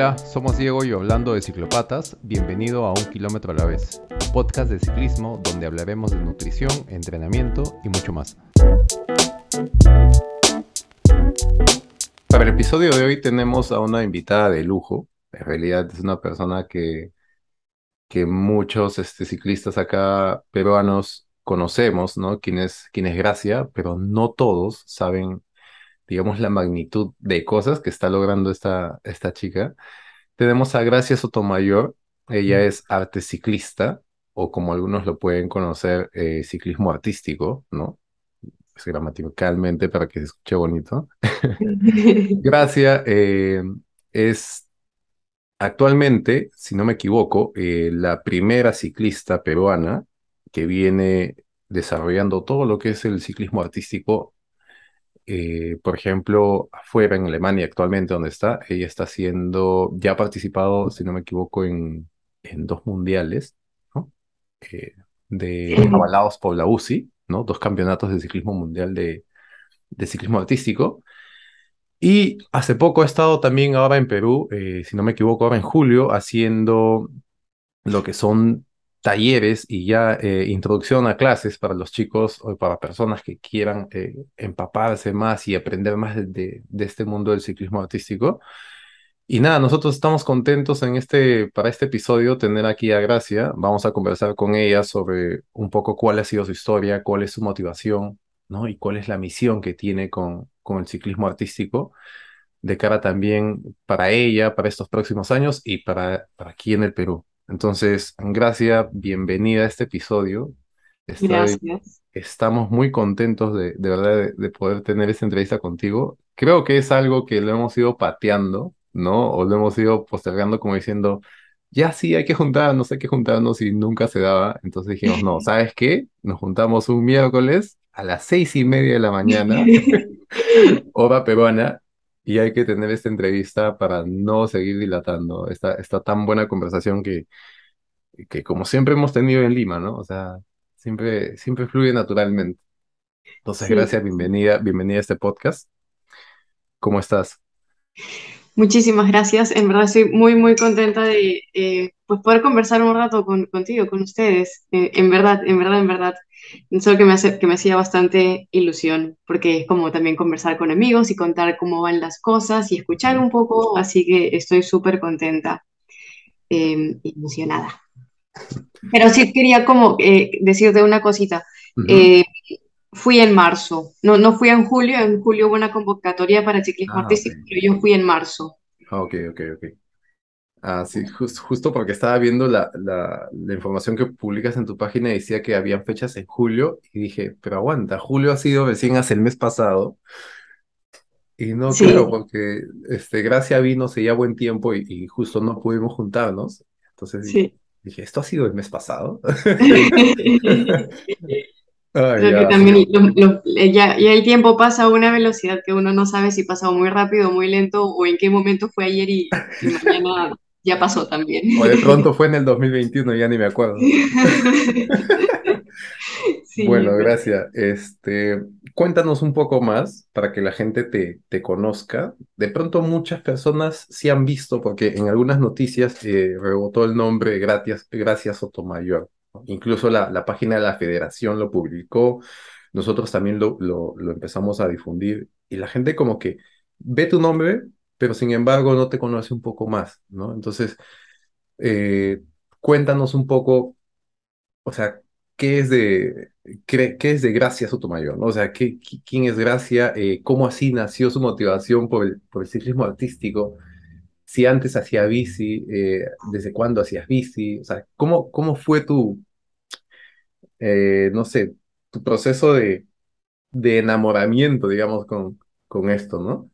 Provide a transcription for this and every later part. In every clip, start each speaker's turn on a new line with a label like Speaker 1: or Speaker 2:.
Speaker 1: Hola, somos Diego y hablando de ciclopatas, bienvenido a Un Kilómetro a la vez, un podcast de ciclismo donde hablaremos de nutrición, entrenamiento y mucho más. Para el episodio de hoy tenemos a una invitada de lujo, en realidad es una persona que, que muchos este, ciclistas acá peruanos conocemos, ¿no? Quien es, quién es Gracia, pero no todos saben digamos, la magnitud de cosas que está logrando esta, esta chica. Tenemos a Gracia Sotomayor, ella es arte ciclista, o como algunos lo pueden conocer, eh, ciclismo artístico, ¿no? Es gramaticalmente para que se escuche bonito. Gracia eh, es actualmente, si no me equivoco, eh, la primera ciclista peruana que viene desarrollando todo lo que es el ciclismo artístico eh, por ejemplo, afuera en Alemania actualmente donde está, ella está haciendo, ya ha participado, si no me equivoco, en, en dos mundiales, ¿no? Eh, de avalados por la UCI, ¿no? Dos campeonatos de ciclismo mundial de, de ciclismo artístico. Y hace poco ha estado también ahora en Perú, eh, si no me equivoco, ahora en julio, haciendo lo que son talleres y ya eh, introducción a clases para los chicos o para personas que quieran eh, empaparse más y aprender más de, de, este mundo del ciclismo artístico. Y nada, nosotros estamos contentos en este, para este episodio tener aquí a Gracia. Vamos a conversar con ella sobre un poco cuál ha sido su historia, cuál es su motivación, ¿no? Y cuál es la misión que tiene con, con el ciclismo artístico de cara también para ella, para estos próximos años y para, para aquí en el Perú. Entonces, Gracia, bienvenida a este episodio.
Speaker 2: Gracias.
Speaker 1: Estamos muy contentos de, de verdad de, poder tener esta entrevista contigo. Creo que es algo que lo hemos ido pateando, ¿no? O lo hemos ido postergando como diciendo, ya sí, hay que juntarnos, hay que juntarnos y nunca se daba. Entonces dijimos, no, ¿sabes qué? Nos juntamos un miércoles a las seis y media de la mañana, hora peruana, y hay que tener esta entrevista para no seguir dilatando esta, esta tan buena conversación que, que como siempre hemos tenido en Lima, ¿no? O sea, siempre, siempre fluye naturalmente. Entonces, gracias, bienvenida, bienvenida a este podcast. ¿Cómo estás?
Speaker 2: Muchísimas gracias. En verdad estoy muy, muy contenta de eh, pues poder conversar un rato con, contigo, con ustedes. Eh, en verdad, en verdad, en verdad. Eso que me, hace, que me hacía bastante ilusión, porque es como también conversar con amigos y contar cómo van las cosas y escuchar un poco, así que estoy súper contenta eh, emocionada. Pero sí quería como eh, decirte una cosita. Eh, fui en marzo, no, no fui en julio, en julio hubo una convocatoria para ciclismo ah, artístico, pero yo fui en marzo.
Speaker 1: Ah, ok, ok, ok. Ah, sí, justo porque estaba viendo la, la, la, información que publicas en tu página y decía que habían fechas en julio y dije, pero aguanta, julio ha sido recién hace el mes pasado y no creo porque este, Gracia vino hace ya buen tiempo y, justo no pudimos juntarnos. Entonces dije, ¿esto ha sido el mes pasado?
Speaker 2: ya. también ya, el tiempo pasa a una velocidad que uno no sabe si pasó muy rápido muy lento o en qué momento fue ayer y, y mañana ya pasó también.
Speaker 1: O de pronto fue en el 2021, ya ni me acuerdo. bueno, gracias. Este, cuéntanos un poco más para que la gente te, te conozca. De pronto muchas personas sí han visto, porque en algunas noticias eh, rebotó el nombre Gracias, Gracias Sotomayor. Incluso la, la página de la federación lo publicó. Nosotros también lo, lo, lo empezamos a difundir y la gente como que ve tu nombre, pero sin embargo no te conoce un poco más, ¿no? Entonces, eh, cuéntanos un poco, o sea, ¿qué es de, qué, es de Gracia Sotomayor, ¿no? O sea, ¿qué, ¿quién es Gracia? Eh, ¿Cómo así nació su motivación por el, por el ciclismo artístico? Si antes hacía bici, eh, ¿desde cuándo hacías bici? O sea, ¿cómo, cómo fue tu, no sé, tu proceso de, de enamoramiento, digamos, con, con esto, ¿no?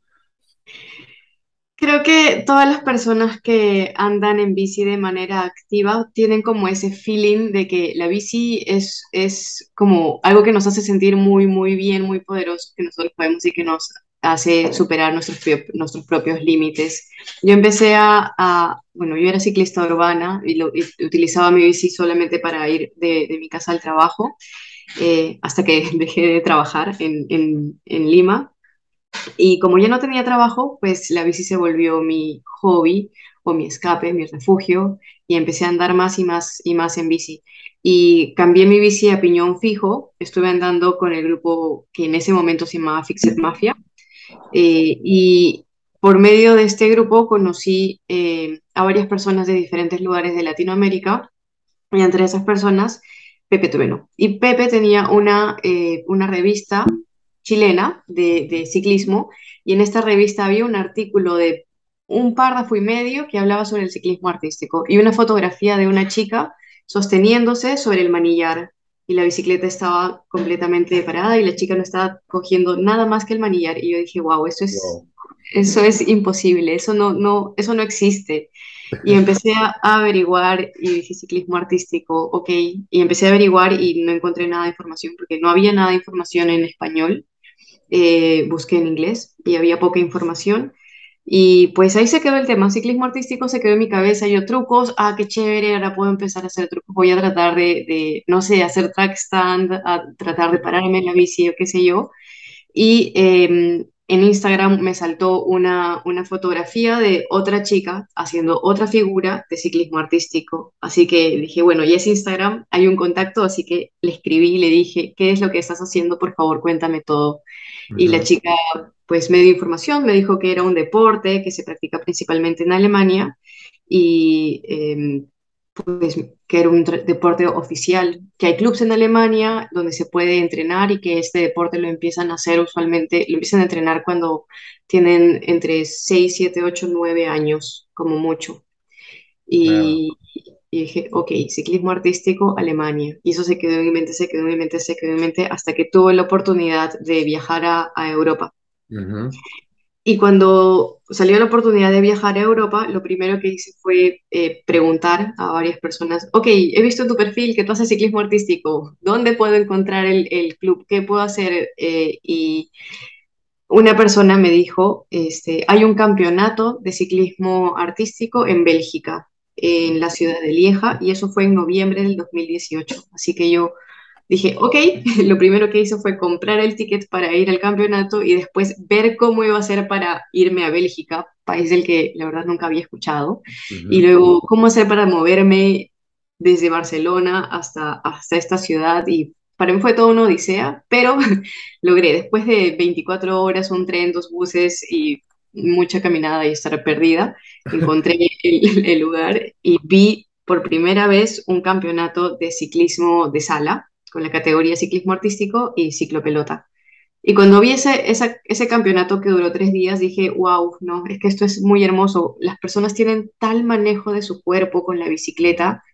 Speaker 2: Creo que todas las personas que andan en bici de manera activa tienen como ese feeling de que la bici es, es como algo que nos hace sentir muy, muy bien, muy poderoso, que nosotros podemos y que nos hace superar nuestros, nuestros propios límites. Yo empecé a, bueno, yo era ciclista urbana y, lo, utilizaba mi bici solamente para ir de, de mi casa al trabajo, eh, hasta que dejé de trabajar en, en, en Lima y como ya no tenía trabajo, pues la bici se volvió mi hobby o mi escape, mi refugio, y empecé a andar más y más y más en bici. Y cambié mi bici a piñón fijo, estuve andando con el grupo que en ese momento se llamaba Fixed Mafia, eh, y por medio de este grupo conocí eh, a varias personas de diferentes lugares de Latinoamérica, y entre esas personas, Pepe Tubeno. Y Pepe tenía una, eh, una revista chilena de, de ciclismo, y en esta revista había un artículo de un párrafo y medio que hablaba sobre el ciclismo artístico y una fotografía de una chica sosteniéndose sobre el manillar y la bicicleta estaba completamente parada y la chica no estaba cogiendo nada más que el manillar y yo dije, wow, eso es,
Speaker 1: Wow.
Speaker 2: eso es imposible, eso no, no, eso no existe. Y empecé a, averiguar y dije ciclismo artístico, ok, y empecé a averiguar y no encontré nada de información porque no había nada de información en español, Eh, busqué en inglés y había poca información. Y pues ahí se quedó el tema, ciclismo artístico se quedó en mi cabeza, yo trucos, ah, qué chévere, ahora puedo empezar a hacer trucos, voy a tratar de, de, no sé, hacer track stand, a tratar de pararme en la bici o qué sé yo. Y eh, en Instagram me saltó una, una fotografía de otra chica haciendo otra figura de ciclismo artístico. Así que dije, bueno, y es Instagram, hay un contacto, así que le escribí y le dije, ¿qué es lo que estás haciendo? Por favor, cuéntame todo. Y la chica pues me dio información, me dijo que era un deporte que se practica principalmente en Alemania y eh, pues que era un deporte oficial, que hay clubes en Alemania donde se puede entrenar y que este deporte lo empiezan a hacer usualmente, lo empiezan a entrenar cuando tienen entre 6 7 8 9 años como mucho. Y, y dije, ok, ciclismo artístico, Alemania. Y eso se quedó en mi mente, se quedó en mi mente, se quedó en mi mente hasta que tuve la oportunidad de viajar a, a Europa.
Speaker 1: Ujú.
Speaker 2: Y cuando salió la oportunidad de viajar a Europa, lo primero que hice fue eh, preguntar a varias personas, ok, he visto tu perfil, que tú haces ciclismo artístico, ¿dónde puedo encontrar el, club? ¿Qué puedo hacer? Eh, y una persona me dijo, este, hay un campeonato de ciclismo artístico en Bélgica, en la ciudad de Lieja, y eso fue en noviembre del 2018. Así que yo dije, ok, lo primero que hice fue comprar el ticket para ir al campeonato y después ver cómo iba a ser para irme a Bélgica, país del que la verdad nunca había escuchado, y luego cómo hacer para moverme desde Barcelona hasta, hasta esta ciudad. Y para mí fue toda una odisea, pero logré, después de 24 horas, un tren, dos buses y mucha caminada y estar perdida, encontré el, el lugar y vi por primera vez un campeonato de ciclismo de sala con la categoría ciclismo artístico y ciclopelota. Y cuando vi ese, esa- ese campeonato que duró tres días, dije, wow, no, es que esto es muy hermoso. Las personas tienen tal manejo de su cuerpo con la bicicleta.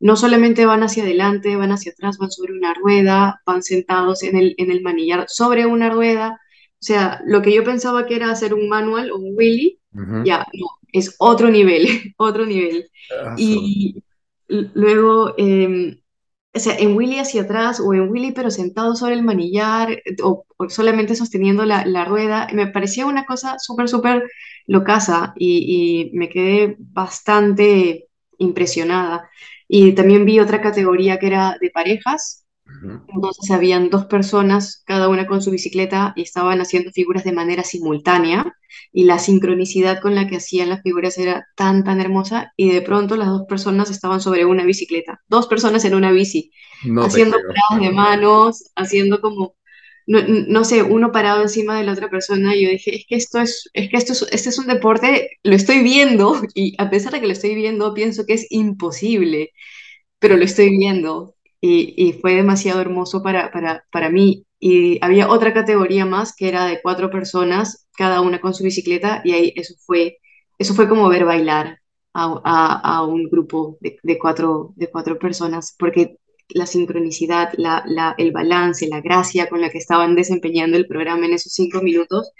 Speaker 2: No solamente van hacia adelante, van hacia atrás, van sobre una rueda, van sentados en el, en el manillar sobre una rueda. O sea, lo que yo pensaba que era hacer un manual o un wheelie,
Speaker 1: Ujú.
Speaker 2: ya, no, es otro nivel, otro nivel.
Speaker 1: Ah,
Speaker 2: Y luego, em, o sea, en Willy hacia atrás o en Willy pero sentado sobre el manillar eh, o, solamente sosteniendo la, la rueda, me parecía una cosa súper, súper locaza y, y me quedé bastante impresionada. Y también vi otra categoría que era de parejas. Entonces habían dos personas, cada una con su bicicleta, y estaban haciendo figuras de manera simultánea, y la sincronicidad con la que hacían las figuras era tan, tan hermosa, y de pronto las dos personas estaban sobre una bicicleta, dos personas en una bici,
Speaker 1: No
Speaker 2: haciendo paradas de manos, haciendo como, no, no sé, uno parado encima de la otra persona, y yo dije, es que esto es, es que esto es, este es un deporte, lo estoy viendo, y a pesar de que lo estoy viendo, pienso que es imposible pero lo estoy viendo y, y fue demasiado hermoso para, para, para mí. Y había otra categoría más que era de cuatro personas, cada una con su bicicleta, y ahí eso fue, eso fue como ver bailar a, a, a un grupo de, de, cuatro, de cuatro personas, porque la sincronicidad, la, la, el balance, la gracia con la que estaban desempeñando el programa en esos cinco minutos,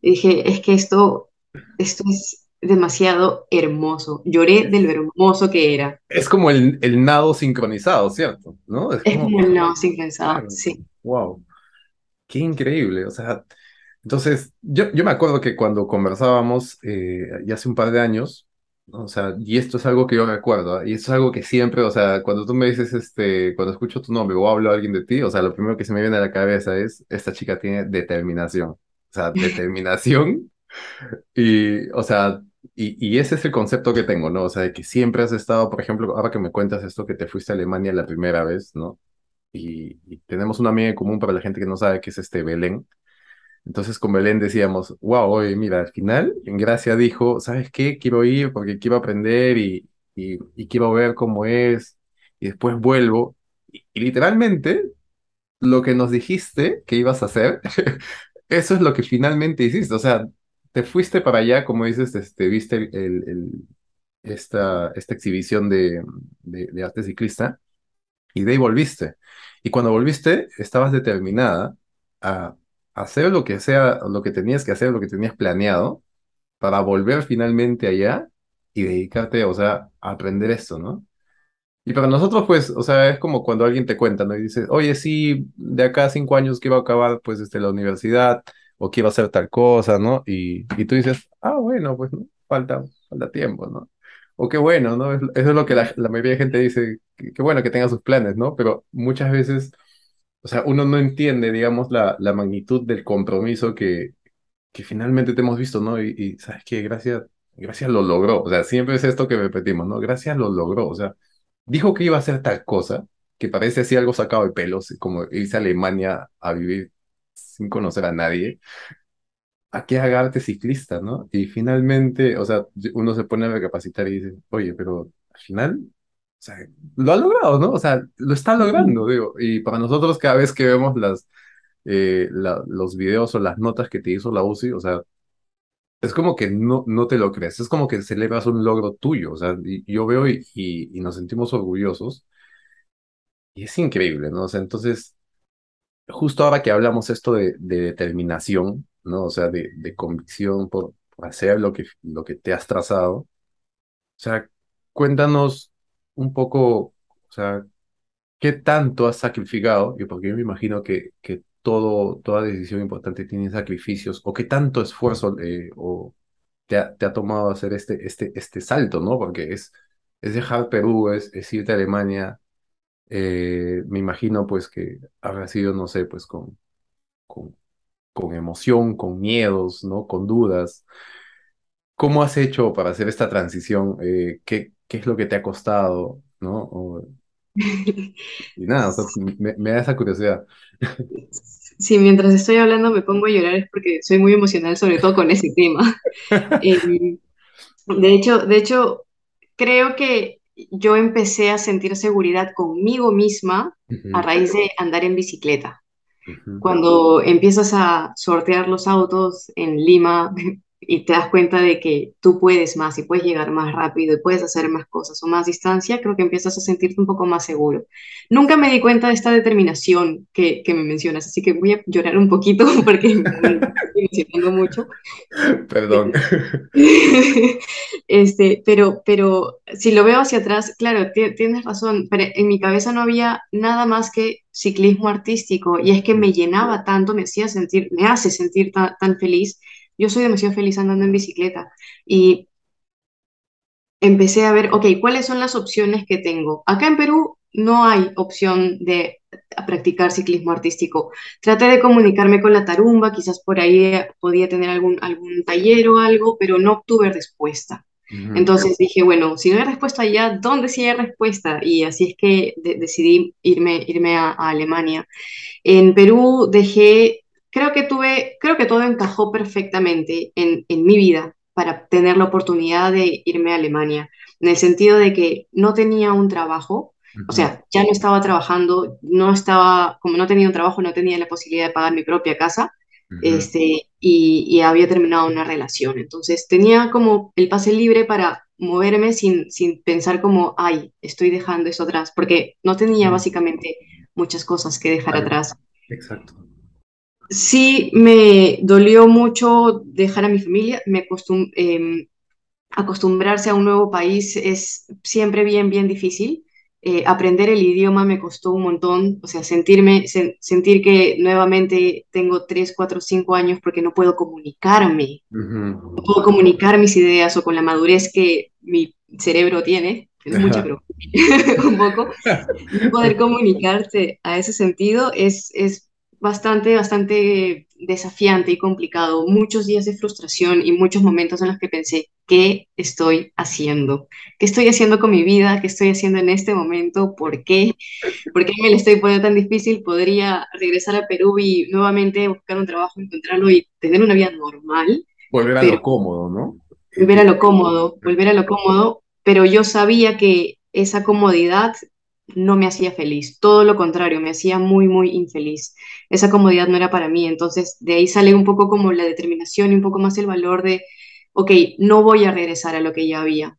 Speaker 2: y dije, es que esto, esto es demasiado hermoso. Lloré de lo hermoso que era.
Speaker 1: Es como el, el nado sincronizado, ¿cierto? ¿No? Es
Speaker 2: Es
Speaker 1: como
Speaker 2: como
Speaker 1: que,
Speaker 2: el no sincronizado,
Speaker 1: claro,
Speaker 2: sí.
Speaker 1: wow, qué increíble. O sea, entonces, yo, yo me acuerdo que cuando conversábamos eh, ya hace un par de años, o sea, y esto es algo que yo recuerdo, ¿ah? y esto es algo que siempre, o sea, cuando tú me dices, este, cuando escucho tu nombre o hablo a alguien de ti, o sea, lo primero que se me viene a la cabeza es, esta chica tiene determinación. O sea, determinación y, o sea, Y, y ese es el concepto que tengo, ¿no? O sea, de que siempre has estado, por ejemplo, ahora que me cuentas esto, que te fuiste a Alemania la primera vez, ¿no? Y, y tenemos una amiga en común para la gente que no sabe que es este Belén. Entonces con Belén decíamos, wow, oye, mira, al final, en Gracia dijo, ¿sabes qué? Quiero ir porque quiero aprender y, y, y quiero ver cómo es, y después vuelvo. Y, y literalmente, lo que nos dijiste que ibas a hacer, eso es lo que finalmente hiciste. O sea, te fuiste para allá, como dices, este, viste el, el- esta, esta exhibición de, de, de arte ciclista y de ahí volviste. Y cuando volviste, estabas determinada a hacer lo que sea, lo que tenías que hacer, lo que tenías planeado, para volver finalmente allá y dedicarte, o sea, a aprender esto, ¿no? Y para nosotros, pues, o sea, es como cuando alguien te cuenta, ¿no? Y dices, oye, sí, de acá a cinco años quiero acabar, pues, este, la universidad, o quiero hacer tal cosa, ¿no? Y, y tú dices, ah, bueno, pues, ¿no? Falta, falta tiempo, ¿no? O qué bueno, ¿no? Es- Eso es lo que la, mayoría de gente dice, que, que bueno que tenga sus planes, ¿no? Pero muchas veces, o sea, uno no entiende, digamos, la, la magnitud del compromiso que, que finalmente te hemos visto, ¿no? Y, y ¿sabes qué? Gracias, gracias lo logró. O sea, siempre es esto que repetimos, ¿no? Gracias lo logró. O sea, dijo que iba a hacer tal cosa, que parece así algo sacado de pelos, como irse a Alemania a vivir sin conocer a nadie, a que haga arte ciclista, ¿no? Y finalmente, o sea, uno se pone a recapacitar y dice, oye, pero al final, o sea, lo ha logrado, ¿no? O sea, lo está logrando, digo. Y para nosotros cada vez que vemos las, eh, la- los videos o las notas que te hizo la UCI, o sea, es como que no, no te lo crees, es como que celebras un logro tuyo, o sea, y- yo veo y, y, y nos sentimos orgullosos y es increíble, ¿no? O sea, entonces, justo ahora que hablamos esto de, de determinación, ¿no? O sea, de, de convicción por, hacer lo que, lo que te has trazado, o sea, cuéntanos un poco, o sea, ¿qué tanto has sacrificado? Y porque yo me imagino que, que todo, toda decisión importante tiene sacrificios, o qué tanto esfuerzo eh, o te ha, te ha tomado hacer este, este, este salto, ¿no? Porque es, es dejar Perú, es, es irte a Alemania. Eh, me imagino pues que habrá sido, no sé, pues con, con, con emoción, con miedos, ¿no? Con dudas. ¿Cómo has hecho para hacer esta transición? Eh, ¿qué, qué es lo que te ha costado, ¿no? O- y nada, o sea, me, me da esa curiosidad.
Speaker 2: Si mientras estoy hablando me pongo a llorar es porque soy muy emocional, sobre todo con ese tema. Em, de hecho, de hecho, creo que yo empecé a sentir seguridad conmigo misma a raíz de andar en bicicleta. Cuando empiezas a sortear los autos en Lima y te das cuenta de que tú puedes más y puedes llegar más rápido y puedes hacer más cosas o más distancia, creo que empiezas a sentirte un poco más seguro. Nunca me di cuenta de esta determinación que, que me mencionas, así que voy a llorar un poquito porque me estoy emocionando mucho.
Speaker 1: Perdón.
Speaker 2: Este, pero, pero si lo veo hacia atrás, claro, ti- tienes razón, pero en mi cabeza no había nada más que ciclismo artístico y es que me llenaba tanto, me hacía sentir, me hace sentir ta- tan, feliz. Yo soy demasiado feliz andando en bicicleta y empecé a ver, ok, ¿cuáles son las opciones que tengo? Acá en Perú no hay opción de practicar ciclismo artístico. Traté de comunicarme con la Tarumba, quizás por ahí eh, podía tener algún, algún taller o algo, pero no obtuve respuesta. Entonces dije, bueno, si no hay respuesta allá, ¿dónde sí hay respuesta? Y así es que de- decidí irme, irme a, a Alemania. En Perú dejé, creo que tuve, creo que todo encajó perfectamente en, en mi vida para tener la oportunidad de irme a Alemania, en el sentido de que no tenía un trabajo, o sea, ya no estaba trabajando, no estaba, como no tenía un trabajo, no tenía la posibilidad de pagar mi propia casa,
Speaker 1: ujú.
Speaker 2: este, y, y había terminado una relación. Entonces tenía como el pase libre para moverme sin, sin pensar como, ay, estoy dejando eso atrás, porque no tenía básicamente muchas cosas que dejar atrás.
Speaker 1: exacto.
Speaker 2: Sí, me dolió mucho dejar a mi familia, me em, acostumbrarse a un nuevo país es siempre bien, bien difícil. Eh, aprender el idioma me costó un montón, o sea, sentirme, sen- sentir que nuevamente tengo 3, 4, 5 años porque no puedo comunicarme, no puedo comunicar mis ideas o con la madurez que mi cerebro tiene, es mucha,
Speaker 1: Ajá.
Speaker 2: pero un poco, poder comunicarte a ese sentido es, es bastante, bastante desafiante y complicado, muchos días de frustración y muchos momentos en los que pensé, ¿qué estoy haciendo? ¿Qué estoy haciendo con mi vida? ¿Qué estoy haciendo en este momento? ¿Por qué? ¿Por qué me lo estoy poniendo tan difícil? Podría regresar a Perú y nuevamente buscar un trabajo, encontrarlo y tener una vida normal.
Speaker 1: Volver a lo cómodo, ¿no?
Speaker 2: Volver a lo cómodo, volver a lo cómodo, pero yo sabía que esa comodidad no me hacía feliz, todo lo contrario, me hacía muy, muy infeliz. Esa comodidad no era para mí, entonces de ahí sale un poco como la determinación y un poco más el valor de, ok, no voy a regresar a lo que ya había.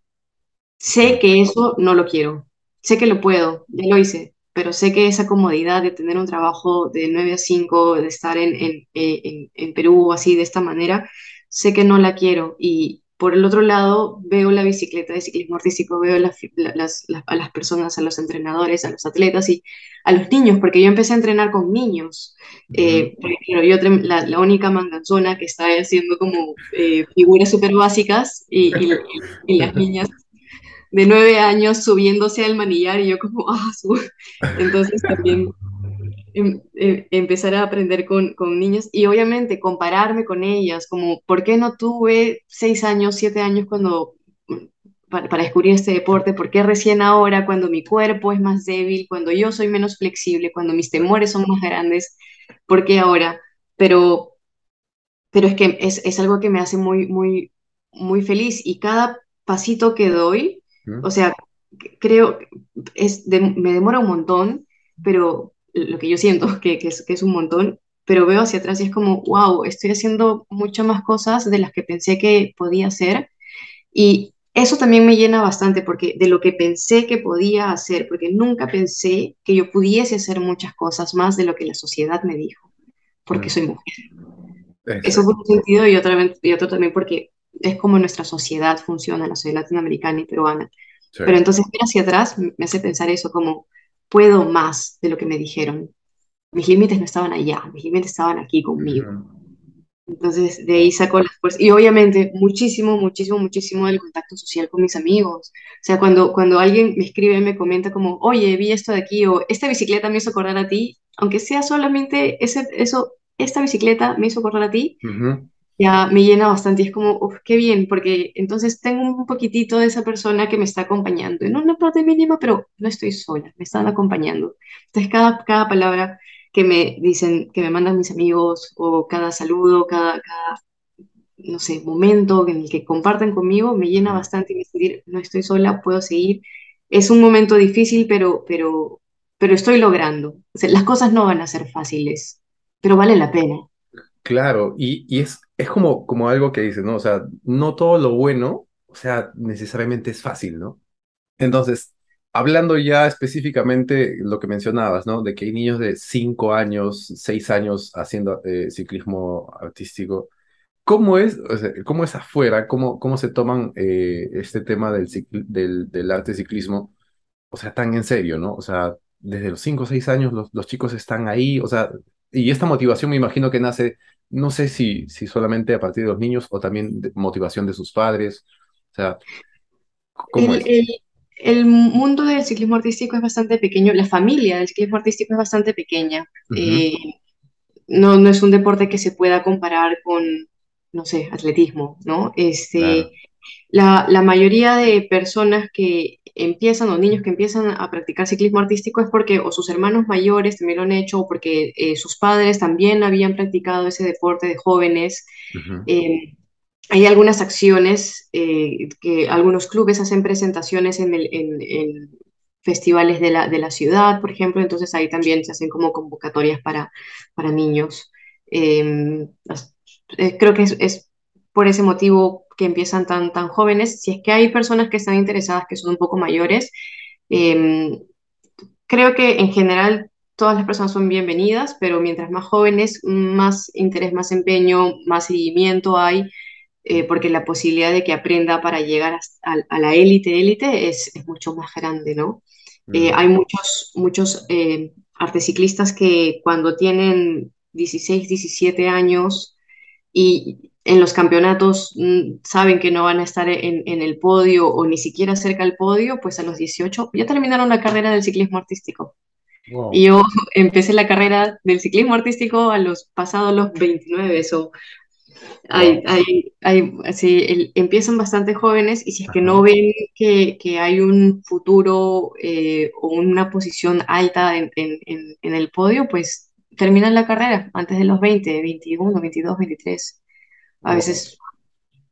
Speaker 2: Sé que eso no lo quiero, sé que lo puedo, ya lo hice, pero sé que esa comodidad de tener un trabajo de 9 a 5, de estar en, en, en, en Perú así de esta manera, sé que no la quiero y, por el otro lado, veo la bicicleta de ciclismo artístico, veo a las personas, a los entrenadores, a los atletas y a los niños, porque yo empecé a entrenar con niños. Eh, yo la, la, única manganzona que está haciendo como eh, figuras súper básicas y, y, las niñas de nueve años subiéndose al manillar y yo como, ah, entonces también Em, em, empezar a aprender con, con, niños y obviamente compararme con ellas, como por qué no tuve seis años, siete años cuando mm, para, para, descubrir este deporte, por qué recién ahora cuando mi cuerpo es más débil, cuando yo soy menos flexible, cuando mis temores son más grandes, por qué ahora, pero, pero es que es, es algo que me hace muy, muy, muy feliz y cada pasito que doy, o sea, creo, es me demora un montón, pero lo que yo siento, que, que, es, que es un montón, pero veo hacia atrás y es como, wow, estoy haciendo muchas más cosas de las que pensé que podía hacer. Y eso también me llena bastante porque de lo que pensé que podía hacer, porque nunca pensé que yo pudiese hacer muchas cosas más de lo que la sociedad me dijo, porque soy mujer. Eso por un sentido y otro, y otro también porque es como nuestra sociedad funciona, la sociedad latinoamericana y peruana. Pero entonces ver hacia atrás me hace pensar eso, como puedo más de lo que me dijeron. Mis límites no estaban allá, mis límites estaban aquí conmigo. Entonces, de ahí saco las fuerzas. Y obviamente, muchísimo, muchísimo, muchísimo del contacto social con mis amigos. O sea, cuando, cuando alguien me escribe, me comenta como, oye, vi esto de aquí, o esta bicicleta me hizo acordar a ti, aunque sea solamente ese, eso, esta bicicleta me hizo acordar a ti, ya me llena bastante y es como, uff, qué bien, porque entonces tengo un poquitito de esa persona que me está acompañando, en una parte mínima, pero no estoy sola, me están acompañando. Entonces cada, cada palabra que me dicen, que me mandan mis amigos, o cada saludo, cada, cada no sé, momento en el que comparten conmigo, me llena bastante y me sentir, no estoy sola, puedo seguir. Es un momento difícil, pero, pero, pero estoy logrando. O sea, las cosas no van a ser fáciles, pero vale la pena.
Speaker 1: Claro, y, y es, es como, como algo que dices, ¿no? O sea, no todo lo bueno, o sea, necesariamente es fácil, ¿no? Entonces, hablando ya específicamente lo que mencionabas, ¿no? De que hay niños de 5 años, 6 años haciendo eh, ciclismo artístico. ¿Cómo es, cómo es afuera? ¿Cómo, cómo se toman eh, este tema del, del, del arte ciclismo? O sea, tan en serio, ¿no? O sea, desde los 5 o 6 años los, los chicos están ahí, o sea, y esta motivación me imagino que nace no sé si, si solamente a partir de los niños o también de motivación de sus padres. O sea,
Speaker 2: ¿cómo el, es? El, mundo del ciclismo artístico es bastante pequeño, la familia del ciclismo artístico es bastante pequeña. Eh, no, no es un deporte que se pueda comparar con, no sé, atletismo, ¿no? Este, la, la mayoría de personas que empiezan o niños que empiezan a practicar ciclismo artístico es porque o sus hermanos mayores también lo han hecho o porque eh, sus padres también habían practicado ese deporte de jóvenes. Eh, hay algunas acciones eh, que algunos clubes hacen presentaciones en, el, festivales de la, de la, ciudad, por ejemplo, entonces ahí también se hacen como convocatorias para, para niños. creo que es, es por ese motivo que empiezan tan, tan jóvenes. Si es que hay personas que están interesadas que son un poco mayores, em, creo que en general todas las personas son bienvenidas, pero mientras más jóvenes, más interés, más empeño, más seguimiento hay, eh, porque la posibilidad de que aprenda para llegar a, la élite, élite, es, es, mucho más grande, ¿no? Eh, hay muchos, muchos eh, arteciclistas que cuando tienen 16, 17 años y en los campeonatos mm, saben que no van a estar en, el podio o ni siquiera cerca del podio, pues a los 18 ya terminaron la carrera del ciclismo artístico. Y
Speaker 1: Wow.
Speaker 2: yo empecé la carrera del ciclismo artístico a los pasados los 29, eso. Hay, hay, hay, sí, el- empiezan bastante jóvenes y si es que no ven que, que hay un futuro eh, o una posición alta en, en, en, en el podio, pues terminan la carrera antes de los 20, 21, 22, 23. A veces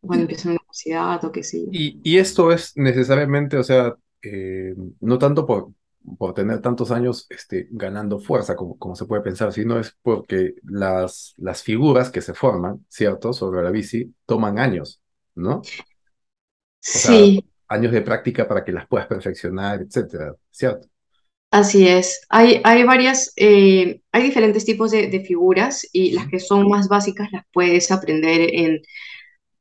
Speaker 2: cuando empiezan la universidad o qué sé yo.
Speaker 1: Y, y esto es necesariamente, o sea, eh, no tanto por, por tener tantos años este, ganando fuerza, como, como se puede pensar, sino es porque las, las figuras que se forman, ¿cierto?, sobre la bici, toman años, ¿no? O sea,
Speaker 2: Sí,
Speaker 1: años de práctica para que las puedas perfeccionar, etcétera, ¿cierto?
Speaker 2: Así es. Hay, hay varias, eh, hay diferentes tipos de, de figuras y las que son más básicas las puedes aprender en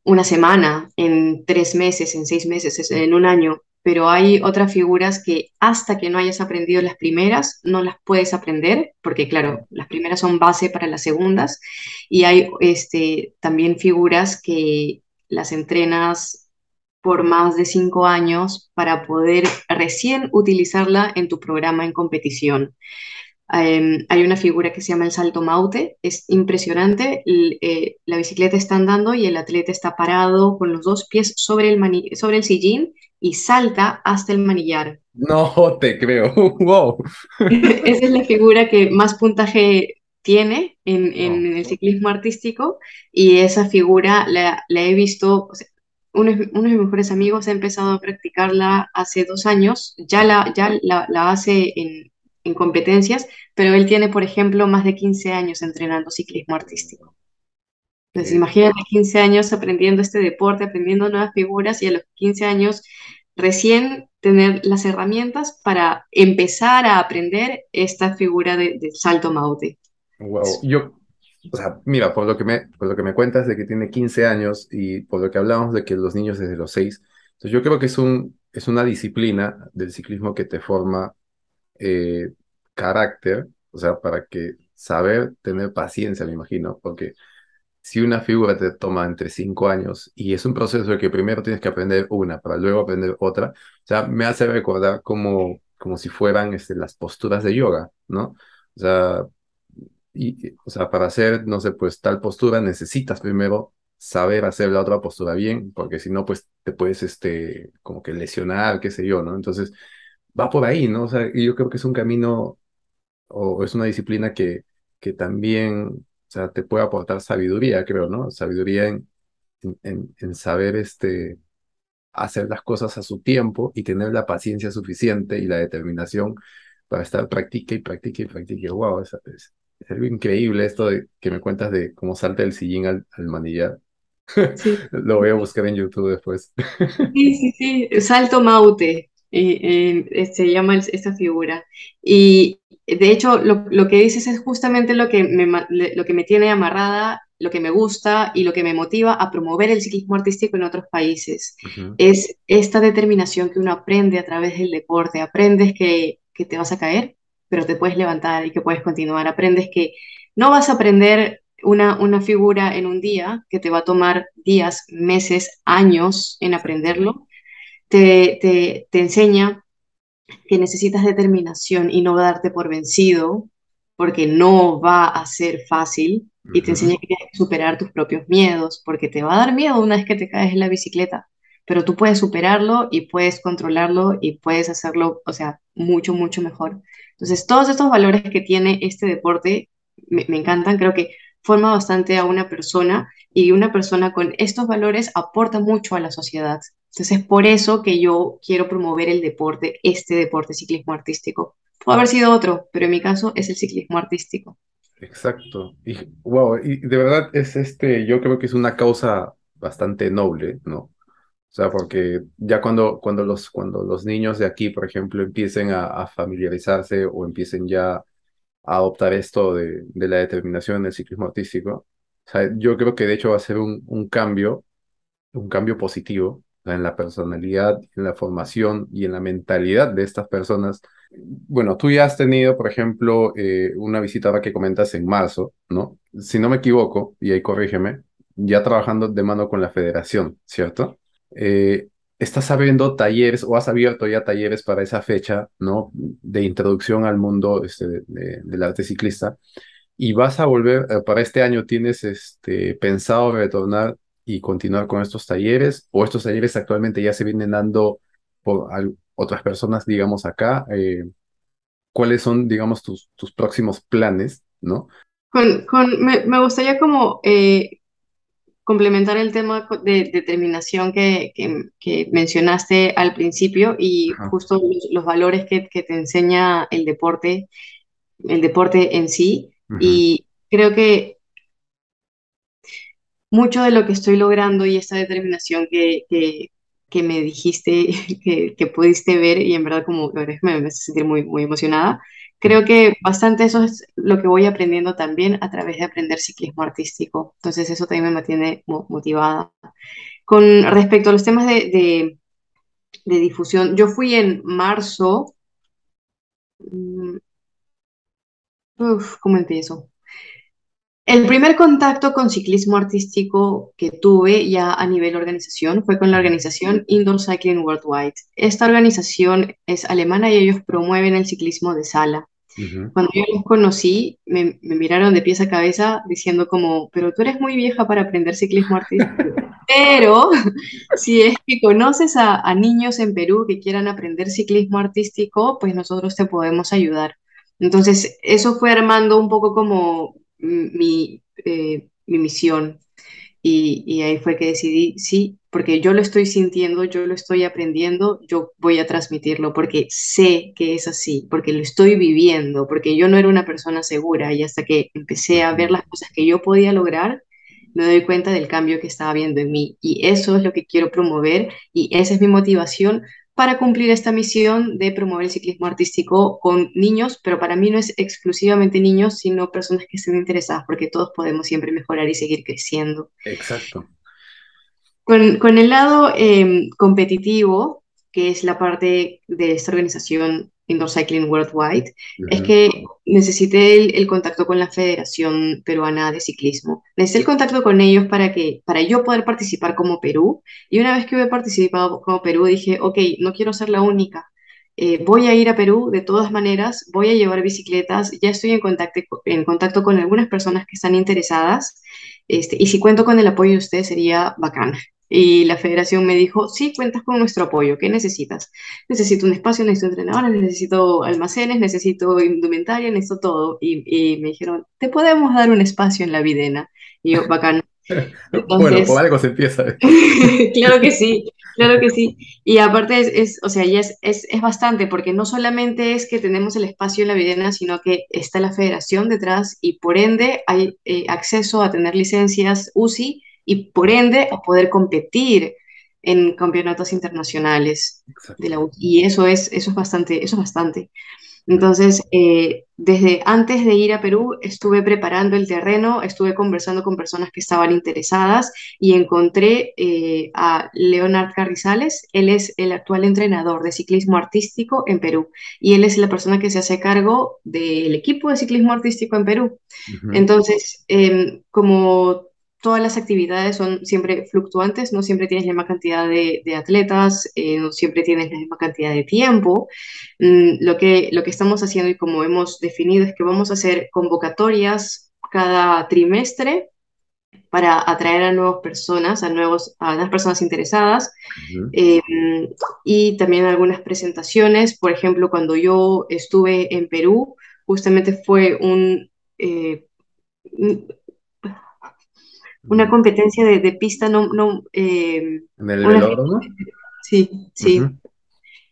Speaker 2: una semana, en tres meses, en seis meses, es- en un año, pero hay otras figuras que hasta que no hayas aprendido las primeras, no las puedes aprender, porque claro, las primeras son base para las segundas, y hay este, también figuras que las entrenas por más de cinco años para poder recién utilizarla en tu programa en competición. Eh, hay una figura que se llama el salto maute, es impresionante. L- eh, la bicicleta está andando y el atleta está parado con los dos pies sobre el, sobre el sillín y salta hasta el manillar.
Speaker 1: No te creo, wow.
Speaker 2: Esa es la figura que más puntaje tiene en,
Speaker 1: Wow.
Speaker 2: en el ciclismo artístico y esa figura la, la he visto, o sea, uno, de- uno de mis mejores amigos ha empezado a practicarla hace dos años, ya la, ya la, la hace en, en competencias, pero él tiene, por ejemplo, más de 15 años entrenando ciclismo artístico. Entonces, imagínate 15 años aprendiendo este deporte, aprendiendo nuevas figuras y a los 15 años recién tener las herramientas para empezar a aprender esta figura de, de salto maute.
Speaker 1: wow. Yo, o sea, mira, por lo que me, por lo que me cuentas de que tiene 15 años y por lo que hablamos de que los niños desde los 6, entonces yo creo que es un, es una disciplina del ciclismo que te forma eh, carácter, o sea, para que saber tener paciencia, me imagino, porque si una figura te toma entre cinco años y es un proceso de que primero tienes que aprender una para luego aprender otra, o sea, me hace recordar como, como si fueran este, las posturas de yoga, ¿no? O sea, y, o sea, para hacer, no sé, pues tal postura necesitas primero saber hacer la otra postura bien, porque si no, pues te puedes, este, como que lesionar, qué sé yo, ¿no? Entonces, va por ahí, ¿no? O sea, yo creo que es un camino o es una disciplina que, que también, o sea, te puede aportar sabiduría, creo, ¿no? Sabiduría en- en saber este, hacer las cosas a su tiempo y tener la paciencia suficiente y la determinación para estar practique y practique y practique. Wow, es, es, es algo increíble esto de que me cuentas de cómo salta el sillín al, al manillar.
Speaker 2: Sí,
Speaker 1: Lo voy a buscar en YouTube después.
Speaker 2: sí, sí, sí, salto maute, eh, eh, se llama esta figura. Y de hecho, lo, lo que dices es justamente lo que me, lo que me tiene amarrada, lo que me gusta y lo que me motiva a promover el ciclismo artístico en otros países. Es esta determinación que uno aprende a través del deporte. Aprendes que, que te vas a caer, pero te puedes levantar y que puedes continuar. Aprendes que no vas a aprender una, una figura en un día, que te va a tomar días, meses, años en aprenderlo. Te, te, te enseña que necesitas determinación y no darte por vencido, porque no va a ser fácil, y te enseña que tienes que superar tus propios miedos, porque te va a dar miedo una vez que te caes en la bicicleta, pero tú puedes superarlo y puedes controlarlo y puedes hacerlo, o sea, mucho, mucho mejor. Entonces, todos estos valores que tiene este deporte me, encantan, creo que forma bastante a una persona y una persona con estos valores aporta mucho a la sociedad. Entonces es por eso que yo quiero promover el deporte, este deporte, ciclismo artístico. Puede haber sido otro, pero en mi caso es el ciclismo artístico.
Speaker 1: Exacto. Y wow, y de verdad es este, yo creo que es una causa bastante noble, ¿no? O sea, porque ya cuando, cuando los, cuando los niños de aquí, por ejemplo, empiecen a, a familiarizarse o empiecen ya a adoptar esto de, de la determinación del ciclismo artístico, o sea, yo creo que de hecho va a ser un, un cambio, un cambio positivo en la personalidad, en la formación y en la mentalidad de estas personas. Bueno, tú ya has tenido, por ejemplo, eh, una visita que comentas en marzo, ¿no? Si no me equivoco, y ahí corrígeme, ya trabajando de mano con la federación, ¿cierto? Eh, estás abriendo talleres o has abierto ya talleres para esa fecha, ¿no? De introducción al mundo este, de- del arte ciclista. Y vas a volver, eh, para este año, ¿tienes este, pensado retornar y continuar con estos talleres? ¿O estos talleres actualmente ya se vienen dando por otras personas, digamos, acá? Eh, ¿cuáles son, digamos, tus, tus próximos planes, ¿no?
Speaker 2: Con, me, me gustaría como eh, complementar el tema de determinación que, que, que mencionaste al principio y
Speaker 1: Ajá.
Speaker 2: justo los, los valores que, que te enseña el deporte, el deporte en sí. Y creo que mucho de lo que estoy logrando y esta determinación que, que, me dijiste, que, que pudiste ver, y en verdad como la verdad me, me hace sentir muy, muy emocionada, creo que bastante eso es lo que voy aprendiendo también a través de aprender ciclismo artístico. Entonces eso también me mantiene mo- motivada. Con respecto a los temas de, de, de difusión, yo fui en marzo, mm, uf, ¿cómo empiezo? El primer contacto con ciclismo artístico que tuve ya a nivel organización fue con la organización Indoor Cycling Worldwide. Esta organización es alemana y ellos promueven el ciclismo de sala.
Speaker 1: Ujú,
Speaker 2: Cuando yo los conocí, me, me miraron de pies a cabeza diciendo como, pero tú eres muy vieja para aprender ciclismo artístico. Pero si es que conoces a, a niños en Perú que quieran aprender ciclismo artístico, pues nosotros te podemos ayudar. Entonces, eso fue armando un poco como mi, eh, mi misión. Y, y ahí fue que decidí, sí, porque yo lo estoy sintiendo, yo lo estoy aprendiendo, yo voy a transmitirlo porque sé que es así, porque lo estoy viviendo, porque yo no era una persona segura y hasta que empecé a ver las cosas que yo podía lograr, me doy cuenta del cambio que estaba viendo en mí. Y eso es lo que quiero promover y esa es mi motivación para cumplir esta misión de promover el ciclismo artístico con niños, pero para mí no es exclusivamente niños, sino personas que estén interesadas, porque todos podemos siempre mejorar y seguir creciendo.
Speaker 1: Exacto.
Speaker 2: Con, con el lado eh, competitivo, que es la parte de esta organización Indoor Cycling Worldwide, es que necesité el, el contacto con la Federación Peruana de Ciclismo. Necesité el contacto con ellos para, que, para yo poder participar como Perú. Y una vez que hubiera participado como Perú, dije, ok, no quiero ser la única. Eh, voy a ir a Perú de todas maneras, voy a llevar bicicletas, ya estoy en contacto, en contacto con algunas personas que están interesadas, este, y si cuento con el apoyo de ustedes sería bacán. Y la federación me dijo, sí, cuentas con nuestro apoyo, ¿qué necesitas? Necesito un espacio, necesito entrenadores, necesito almacenes, necesito indumentaria, necesito todo. Y, y me dijeron, te podemos dar un espacio en la videna. Y yo, bacán.
Speaker 1: Bueno, por algo se empieza.
Speaker 2: claro que sí, claro que sí. Y aparte es, es, o sea, ya es, es, es bastante, porque no solamente es que tenemos el espacio en la Videna, sino que está la federación detrás y por ende hay eh, acceso a tener licencias UCI y por ende a poder competir en campeonatos internacionales de la UCI. Y eso es, eso es bastante, eso es bastante. Entonces, eh, desde antes de ir a Perú, estuve preparando el terreno, estuve conversando con personas que estaban interesadas y encontré eh, a Leonard Carrizales. Él es el actual entrenador de ciclismo artístico en Perú y él es la persona que se hace cargo del equipo de ciclismo artístico en Perú. Entonces, em, como todas las actividades son siempre fluctuantes, no siempre tienes la misma cantidad de, de atletas, eh, no siempre tienes la misma cantidad de tiempo. Mm, lo que, lo que estamos haciendo y como hemos definido es que vamos a hacer convocatorias cada trimestre para atraer a nuevas personas, a, nuevos, a las personas interesadas
Speaker 1: ujú.
Speaker 2: eh, y también algunas presentaciones. Por ejemplo, cuando yo estuve en Perú, justamente fue un, eh, una competencia de, de pista, no, no, eh,
Speaker 1: En el velódromo.
Speaker 2: sí, sí.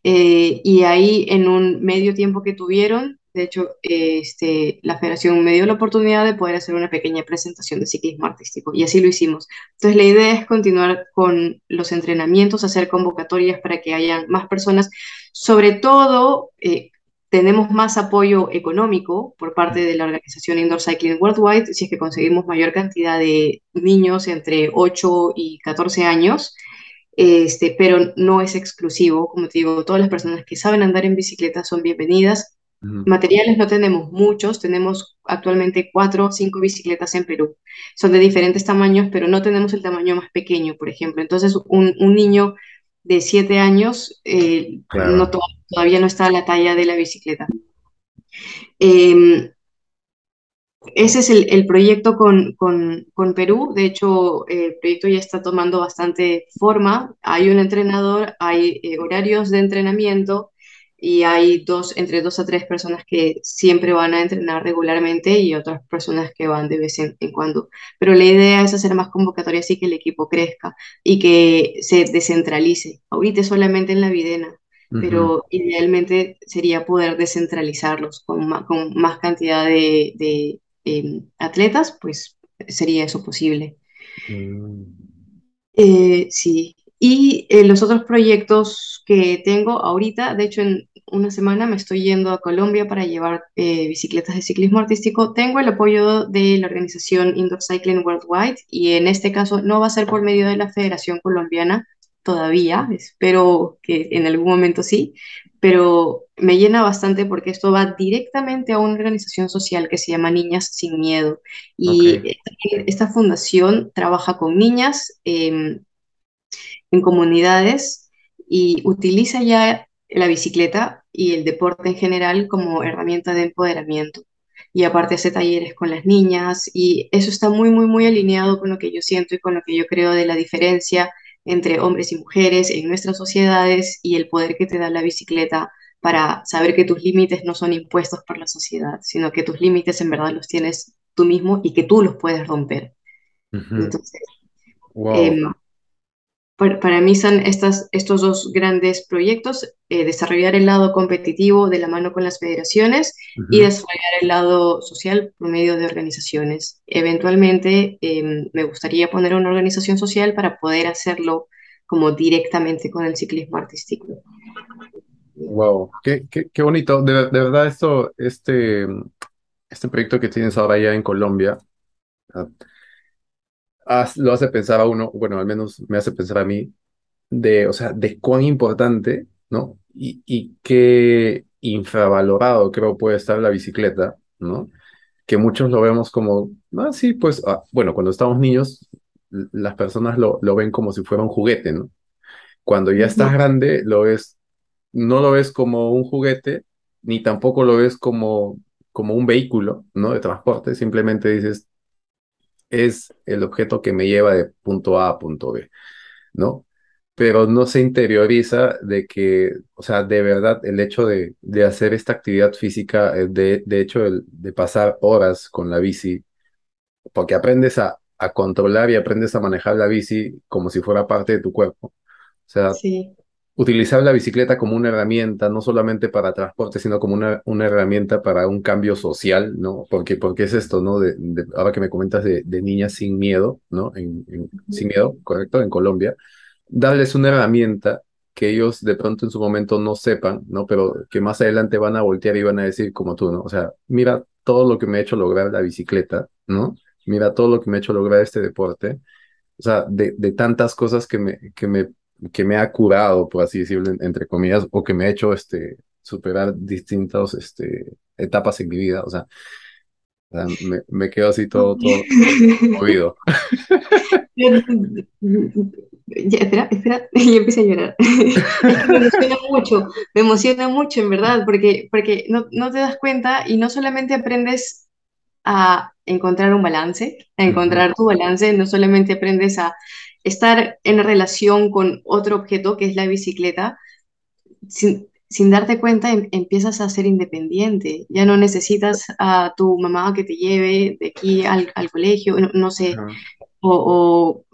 Speaker 2: Eh, y ahí en un medio tiempo que tuvieron, de hecho, este, la federación me dio la oportunidad de poder hacer una pequeña presentación de ciclismo artístico y así lo hicimos. Entonces la idea es continuar con los entrenamientos, hacer convocatorias para que hayan más personas. Sobre todo, eh, tenemos más apoyo económico por parte de la organización Indoor Cycling Worldwide, si es que conseguimos mayor cantidad de niños entre 8 y 14 años este, pero no es exclusivo. Como te digo, todas las personas que saben andar en bicicleta son bienvenidas. Materiales no tenemos muchos, tenemos actualmente cuatro o cinco bicicletas en Perú. Son de diferentes tamaños, pero no tenemos el tamaño más pequeño, por ejemplo. Entonces, un, un niño de siete años eh, no,
Speaker 1: Claro.
Speaker 2: Todavía no está a la talla de la bicicleta. Eh, ese es el, proyecto con, con, con, Perú. De hecho, el proyecto ya está tomando bastante forma. Hay un entrenador, hay eh, horarios de entrenamiento y hay dos, entre dos a tres personas que siempre van a entrenar regularmente y otras personas que van de vez en, en cuando. Pero la idea es hacer más convocatorias y que el equipo crezca y que se descentralice. Ahorita solamente en la Videna, Pero idealmente sería poder descentralizarlos con más, con más cantidad de, de eh, atletas, pues sería eso posible.
Speaker 1: Mm,
Speaker 2: Eh, sí, y eh, los otros proyectos que tengo ahorita, de hecho en una semana me estoy yendo a Colombia para llevar eh, bicicletas de ciclismo artístico. Tengo el apoyo de la organización Indoor Cycling Worldwide y en este caso no va a ser por medio de la Federación Colombiana todavía, espero que en algún momento sí, pero me llena bastante porque esto va directamente a una organización social que se llama Niñas Sin Miedo. Y esta, esta fundación trabaja con niñas eh, en comunidades y utiliza ya la bicicleta y el deporte en general como herramienta de empoderamiento. Y aparte hace talleres con las niñas y eso está muy, muy, muy alineado con lo que yo siento y con lo que yo creo de la diferencia entre hombres y mujeres en nuestras sociedades y el poder que te da la bicicleta para saber que tus límites no son impuestos por la sociedad, sino que tus límites en verdad los tienes tú mismo y que tú los puedes romper. Entonces, eh,
Speaker 1: Wow.
Speaker 2: Para, para mí son estas, estos dos grandes proyectos, eh, desarrollar el lado competitivo de la mano con las federaciones y
Speaker 1: Ujú.
Speaker 2: desarrollar el lado social por medio de organizaciones. Eventualmente eh, me gustaría poner una organización social para poder hacerlo como directamente con el ciclismo artístico.
Speaker 1: Wow. Qué, qué, qué bonito. De, de verdad, esto, este, este proyecto que tienes ahora ya en Colombia, lo hace pensar a uno, bueno, al menos me hace pensar a mí, de, o sea, de cuán importante, ¿no? Y, y qué infravalorado creo puede estar la bicicleta, ¿no? Que muchos lo vemos como, ah, sí, pues, ah, bueno, cuando estamos niños, las personas lo, lo ven como si fuera un juguete, ¿no? Cuando ya estás grande, lo ves, no lo ves como un juguete, ni tampoco lo ves como, como un vehículo, ¿no? De transporte, simplemente dices, es el objeto que me lleva de punto A a punto B. ¿no? Pero no se interioriza de que, o sea, de verdad el hecho de, de hacer esta actividad física, eh, de, de hecho de pasar horas con la bici, porque aprendes a, a controlar y aprendes a manejar la bici como si fuera parte de tu cuerpo. O sea,
Speaker 2: Sí,
Speaker 1: utilizar la bicicleta como una herramienta, no solamente para transporte, sino como una, una herramienta para un cambio social, ¿no? Porque, porque es esto, ¿no? De, de- ahora que me comentas de, de niñas sin miedo, ¿no? En, en- sin miedo, correcto, en Colombia, darles una herramienta que ellos de pronto en su momento no sepan, ¿no? Pero que más adelante van a voltear y van a decir como tú, ¿no? O sea, mira todo lo que me ha hecho lograr la bicicleta, ¿no? Mira todo lo que me ha hecho lograr este deporte o sea, de, de tantas cosas que me, que me, que me ha curado, por así decirlo, en- entre comillas, o que me ha hecho este, superar distintas este, etapas en mi vida. O sea, o sea, me, me quedo así todo, todo, movido.
Speaker 2: Ya, espera, espera, ya empecé a llorar. Me emociona mucho, me emociona mucho en verdad, porque, porque no, no te das cuenta y no solamente aprendes a encontrar un balance, a encontrar tu balance, no solamente aprendes a estar en relación con otro objeto que es la bicicleta, sin, sin darte cuenta em- empiezas a ser independiente, ya no necesitas a tu mamá que te lleve de aquí al, al colegio, no, no sé, o,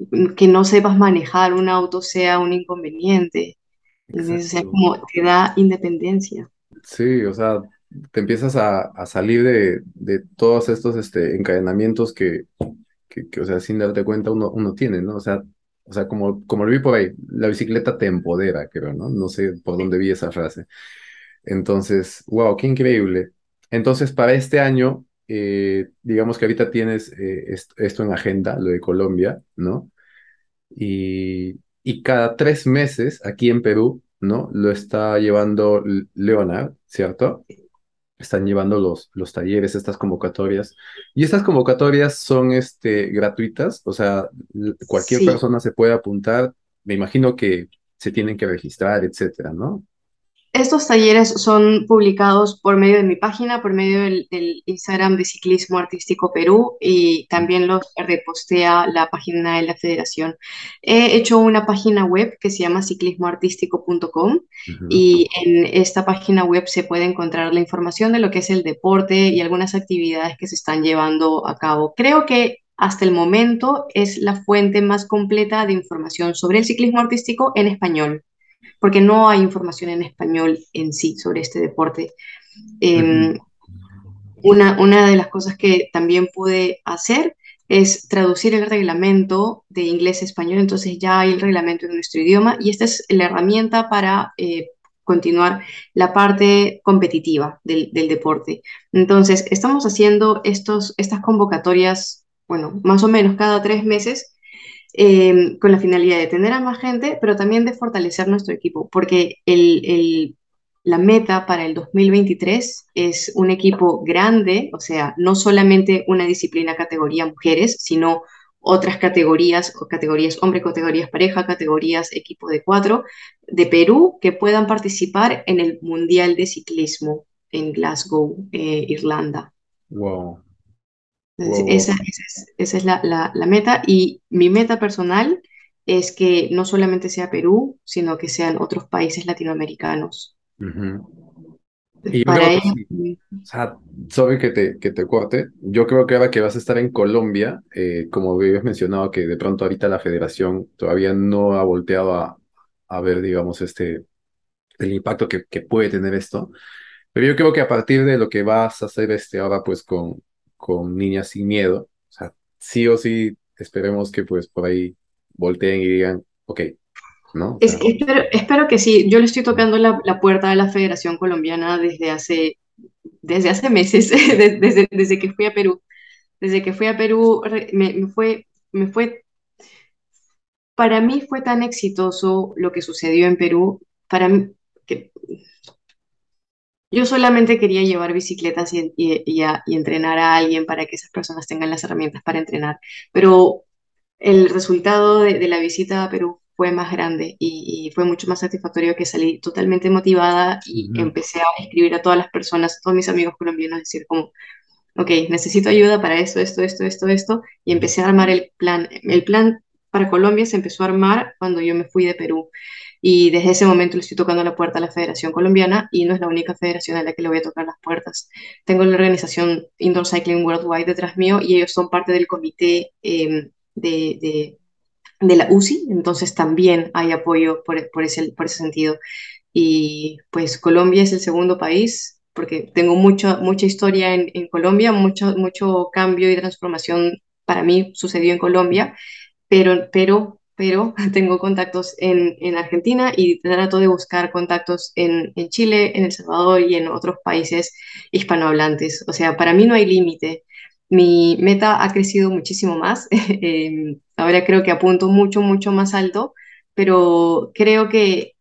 Speaker 2: o que no sepas manejar un auto sea un inconveniente. Entonces, o sea, como te da independencia.
Speaker 1: Sí, o sea, te empiezas a, a salir de, de todos estos este, encadenamientos que, que, que, o sea, sin darte cuenta uno, uno tiene, ¿no? O sea, o sea, como, como lo vi por ahí, la bicicleta te empodera, creo, ¿no? No sé por dónde vi esa frase. Entonces, wow, qué increíble. Entonces, para este año, eh, digamos que ahorita tienes eh, est- esto en agenda, lo de Colombia, ¿no? Y, y cada tres meses aquí en Perú, ¿no? Lo está llevando Leonard, ¿cierto? Están llevando los, los talleres, estas convocatorias. Y estas convocatorias son este, gratuitas, o sea, cualquier
Speaker 2: Sí,
Speaker 1: persona se puede apuntar me imagino que se tienen que registrar, etcétera, ¿no?
Speaker 2: Estos talleres son publicados por medio de mi página, por medio del, del, Instagram de Ciclismo Artístico Perú y también los repostea la página de la federación. He hecho una página web que se llama ciclismoartístico.com uh -huh. y en esta página web se puede encontrar la información de lo que es el deporte y algunas actividades que se están llevando a cabo. Creo que hasta el momento es la fuente más completa de información sobre el ciclismo artístico en español porque no hay información en español en sí sobre este deporte. Eh, una, una de las cosas que también pude hacer es traducir el reglamento de inglés a español, entonces ya hay el reglamento en nuestro idioma y esta es la herramienta para eh, continuar la parte competitiva del, del, deporte. Entonces, estamos haciendo estos, estas convocatorias, bueno, más o menos cada tres meses, eh, con la finalidad de tener a más gente, pero también de fortalecer nuestro equipo, porque la meta para el 2023 es un equipo grande, o sea, no solamente una disciplina categoría mujeres, sino otras categorías, categorías hombre, categorías pareja, categorías equipo de cuatro, de Perú, que puedan participar en el Mundial de Ciclismo en Glasgow, eh, Irlanda.
Speaker 1: Wow.
Speaker 2: Wow. Esa, esa, es, esa es la, la, la, meta y mi meta personal es que no solamente sea Perú, sino que sean otros países latinoamericanos.
Speaker 1: Uh -huh. Y Para o sea, sorry que te, que te corte, yo creo que ahora que vas a estar en Colombia, eh, como habías mencionado que de pronto ahorita la federación todavía no ha volteado a, a ver, digamos, este, el impacto que, que puede tener esto, pero yo creo que a partir de lo que vas a hacer este ahora pues con, con Niñas Sin Miedo. O sea, sí o sí esperemos que pues por ahí volteen y digan, ok, ¿no?
Speaker 2: Es, espero, espero, que sí. Yo le estoy tocando la, la, puerta de la Federación Colombiana desde hace, desde hace meses, desde, desde, desde, que fui a Perú. Desde que fui a Perú, me, me, fue, me fue, para mí fue tan exitoso lo que sucedió en Perú, para mí, que yo solamente quería llevar bicicletas y, y, y, a, y, entrenar a alguien para que esas personas tengan las herramientas para entrenar, pero el resultado de, de la visita a Perú fue más grande y, fue mucho más satisfactorio que salí totalmente motivada y uh -huh. empecé a escribir a todas las personas, a todos mis amigos colombianos, decir como, ok, necesito ayuda para esto, esto, esto, esto, esto, y empecé a armar el plan. El plan para Colombia se empezó a armar cuando yo me fui de Perú. Y desde ese momento le estoy tocando la puerta a la Federación Colombiana y no es la única federación a la que le voy a tocar las puertas. Tengo la organización Indoor Cycling Worldwide detrás mío y ellos son parte del comité eh, de, de, de, la UCI, entonces también hay apoyo por, por, ese, por ese sentido. Y pues Colombia es el segundo país porque tengo mucha, mucha historia en, en Colombia, mucho, mucho cambio y transformación para mí sucedió en Colombia, pero, pero pero tengo contactos en, en, Argentina y trato de buscar contactos en, en, Chile, en El Salvador y en otros países hispanohablantes. O sea, para mí no hay límite. Mi meta ha crecido muchísimo más. eh, ahora creo que apunto mucho, mucho más alto, pero creo que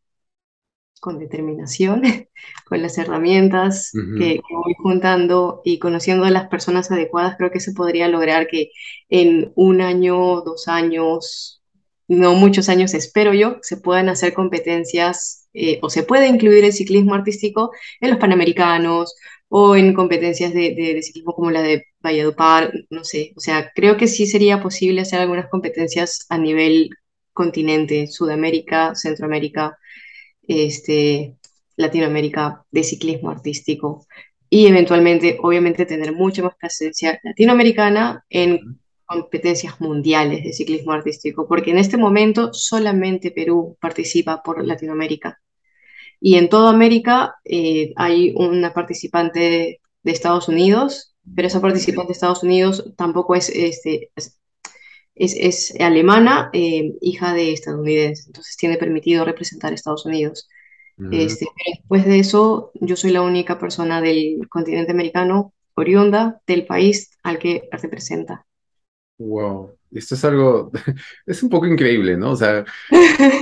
Speaker 2: con determinación, con las herramientas uh -huh. que, que, voy juntando y conociendo a las personas adecuadas, creo que se podría lograr que en un año, dos años, no muchos años, espero yo, se puedan hacer competencias eh, o se puede incluir el ciclismo artístico en los Panamericanos o en competencias de, ciclismo como la de Valledupar, no sé, o sea, creo que sí sería posible hacer algunas competencias a nivel continente, Sudamérica, Centroamérica, este, Latinoamérica, de ciclismo artístico. Y eventualmente, obviamente, tener mucha más presencia latinoamericana en competencias mundiales de ciclismo artístico, porque en este momento solamente Perú participa por Latinoamérica. Y en toda América eh, hay una participante de Estados Unidos, pero esa participante de Estados Unidos tampoco es, este, es, es, es alemana, eh, hija de estadounidenses, entonces tiene permitido representar a Estados Unidos. Uh -huh. este, después de eso, yo soy la única persona del continente americano oriunda del país al que representa.
Speaker 1: Wow, esto es algo, es un poco increíble, ¿no? O sea,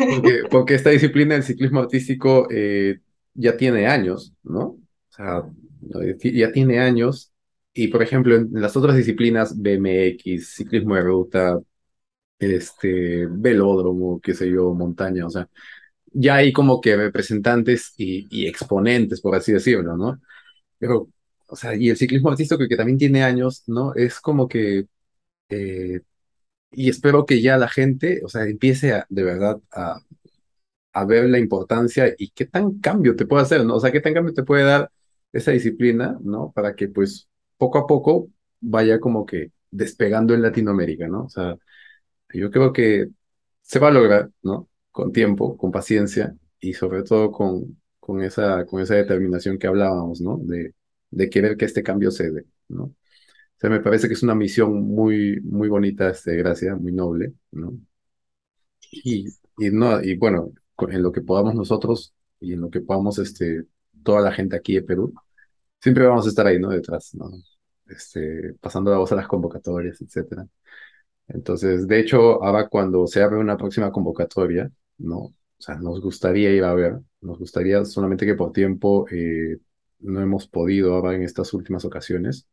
Speaker 1: porque, porque esta disciplina del ciclismo artístico eh, ya tiene años, ¿no? O sea, ya tiene años y, por ejemplo, en las otras disciplinas, BMX, ciclismo de ruta, este, velódromo, qué sé yo, montaña, o sea, ya hay como que representantes y, y exponentes, por así decirlo, ¿no? Pero, o sea, y el ciclismo artístico que también tiene años, ¿no? Es como que, eh, y espero que ya la gente, o sea, empiece a, de verdad a, a ver la importancia y qué tan cambio te puede hacer, ¿no? O sea, qué tan cambio te puede dar esa disciplina, ¿no? Para que pues poco a poco vaya como que despegando en Latinoamérica, ¿no? O sea, yo creo que se va a lograr, ¿no? Con tiempo, con paciencia y sobre todo con, con esa, con esa determinación que hablábamos, ¿no? De, de querer que este cambio se dé, ¿no? Me parece que es una misión muy, muy bonita, este, Gracia, muy noble, ¿no? Y, y, no, y bueno, en lo que podamos nosotros y en lo que podamos, este, toda la gente aquí de Perú, siempre vamos a estar ahí, ¿no? Detrás, ¿no? Este, pasando la voz a las convocatorias, etcétera. Entonces, de hecho, ahora cuando se abre una próxima convocatoria, ¿no? O sea, nos gustaría ir a ver, nos gustaría solamente que por tiempo eh, no hemos podido ahora en estas últimas ocasiones.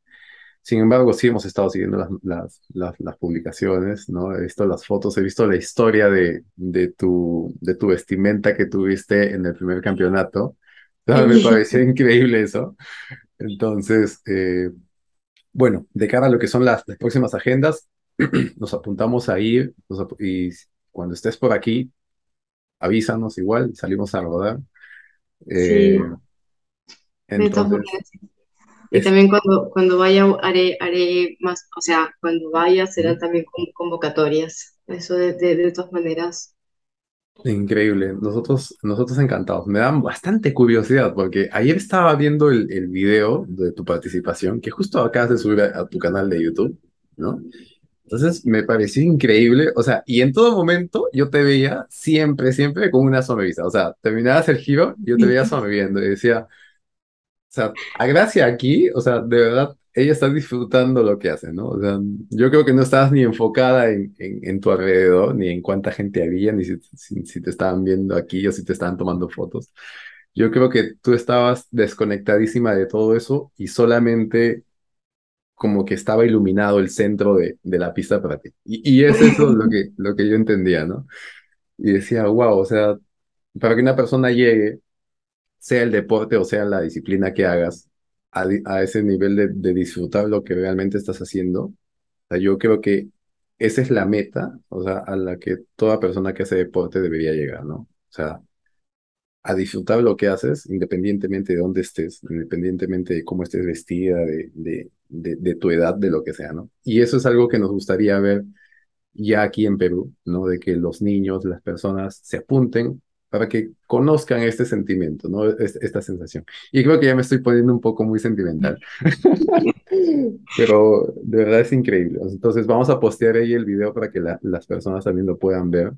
Speaker 1: Sin embargo, sí hemos estado siguiendo las, las, las, las publicaciones, ¿no? He visto las fotos, he visto la historia de, de tu, de tu vestimenta que tuviste en el primer campeonato. O sea, me pareció increíble eso. Entonces, eh, bueno, de cara a lo que son las, las próximas agendas, nos apuntamos a ir ap- y cuando estés por aquí, avísanos igual, salimos a rodar.
Speaker 2: Sí,
Speaker 1: Eh, entonces.
Speaker 2: Y
Speaker 1: es
Speaker 2: también cuando, cuando vaya haré, haré más, o sea, cuando vaya serán también con- convocatorias. Eso de, de, de todas maneras.
Speaker 1: increíble. Nosotros, nosotros encantados. Me dan bastante curiosidad porque ayer estaba viendo el, el video de tu participación que justo acabas de subir a, a tu canal de YouTube, ¿no? Entonces me pareció increíble, o sea, y en todo momento yo te veía siempre, siempre con una sonrisa, o sea, terminabas el giro, yo te veía sonriendo y decía, o sea, a Gracia aquí, o sea, de verdad, ella está disfrutando lo que hace, ¿no? O sea, yo creo que no estabas ni enfocada en, en, en tu alrededor, ni en cuánta gente había, ni si, si, si te estaban viendo aquí o si te estaban tomando fotos. Yo creo que tú estabas desconectadísima de todo eso y solamente como que estaba iluminado el centro de, de la pista para ti. Y, y es eso lo que, lo que yo entendía, ¿no? Y decía, wow, o sea, para que una persona llegue, sea el deporte o sea la disciplina que hagas, a, ese nivel de, disfrutar lo que realmente estás haciendo, yo creo que esa es la meta, o sea, a la que toda persona que hace deporte debería llegar, ¿no? O sea, a disfrutar lo que haces, independientemente de dónde estés, independientemente de cómo estés vestida, de, de, de, de tu edad, de lo que sea, ¿no? Y eso es algo que nos gustaría ver ya aquí en Perú, ¿no? De que los niños, las personas se apunten para que conozcan este sentimiento, ¿no? Es- esta sensación. Y creo que ya me estoy poniendo un poco muy sentimental, pero de verdad es increíble. Entonces vamos a postear ahí el video para que la- las personas también lo puedan ver,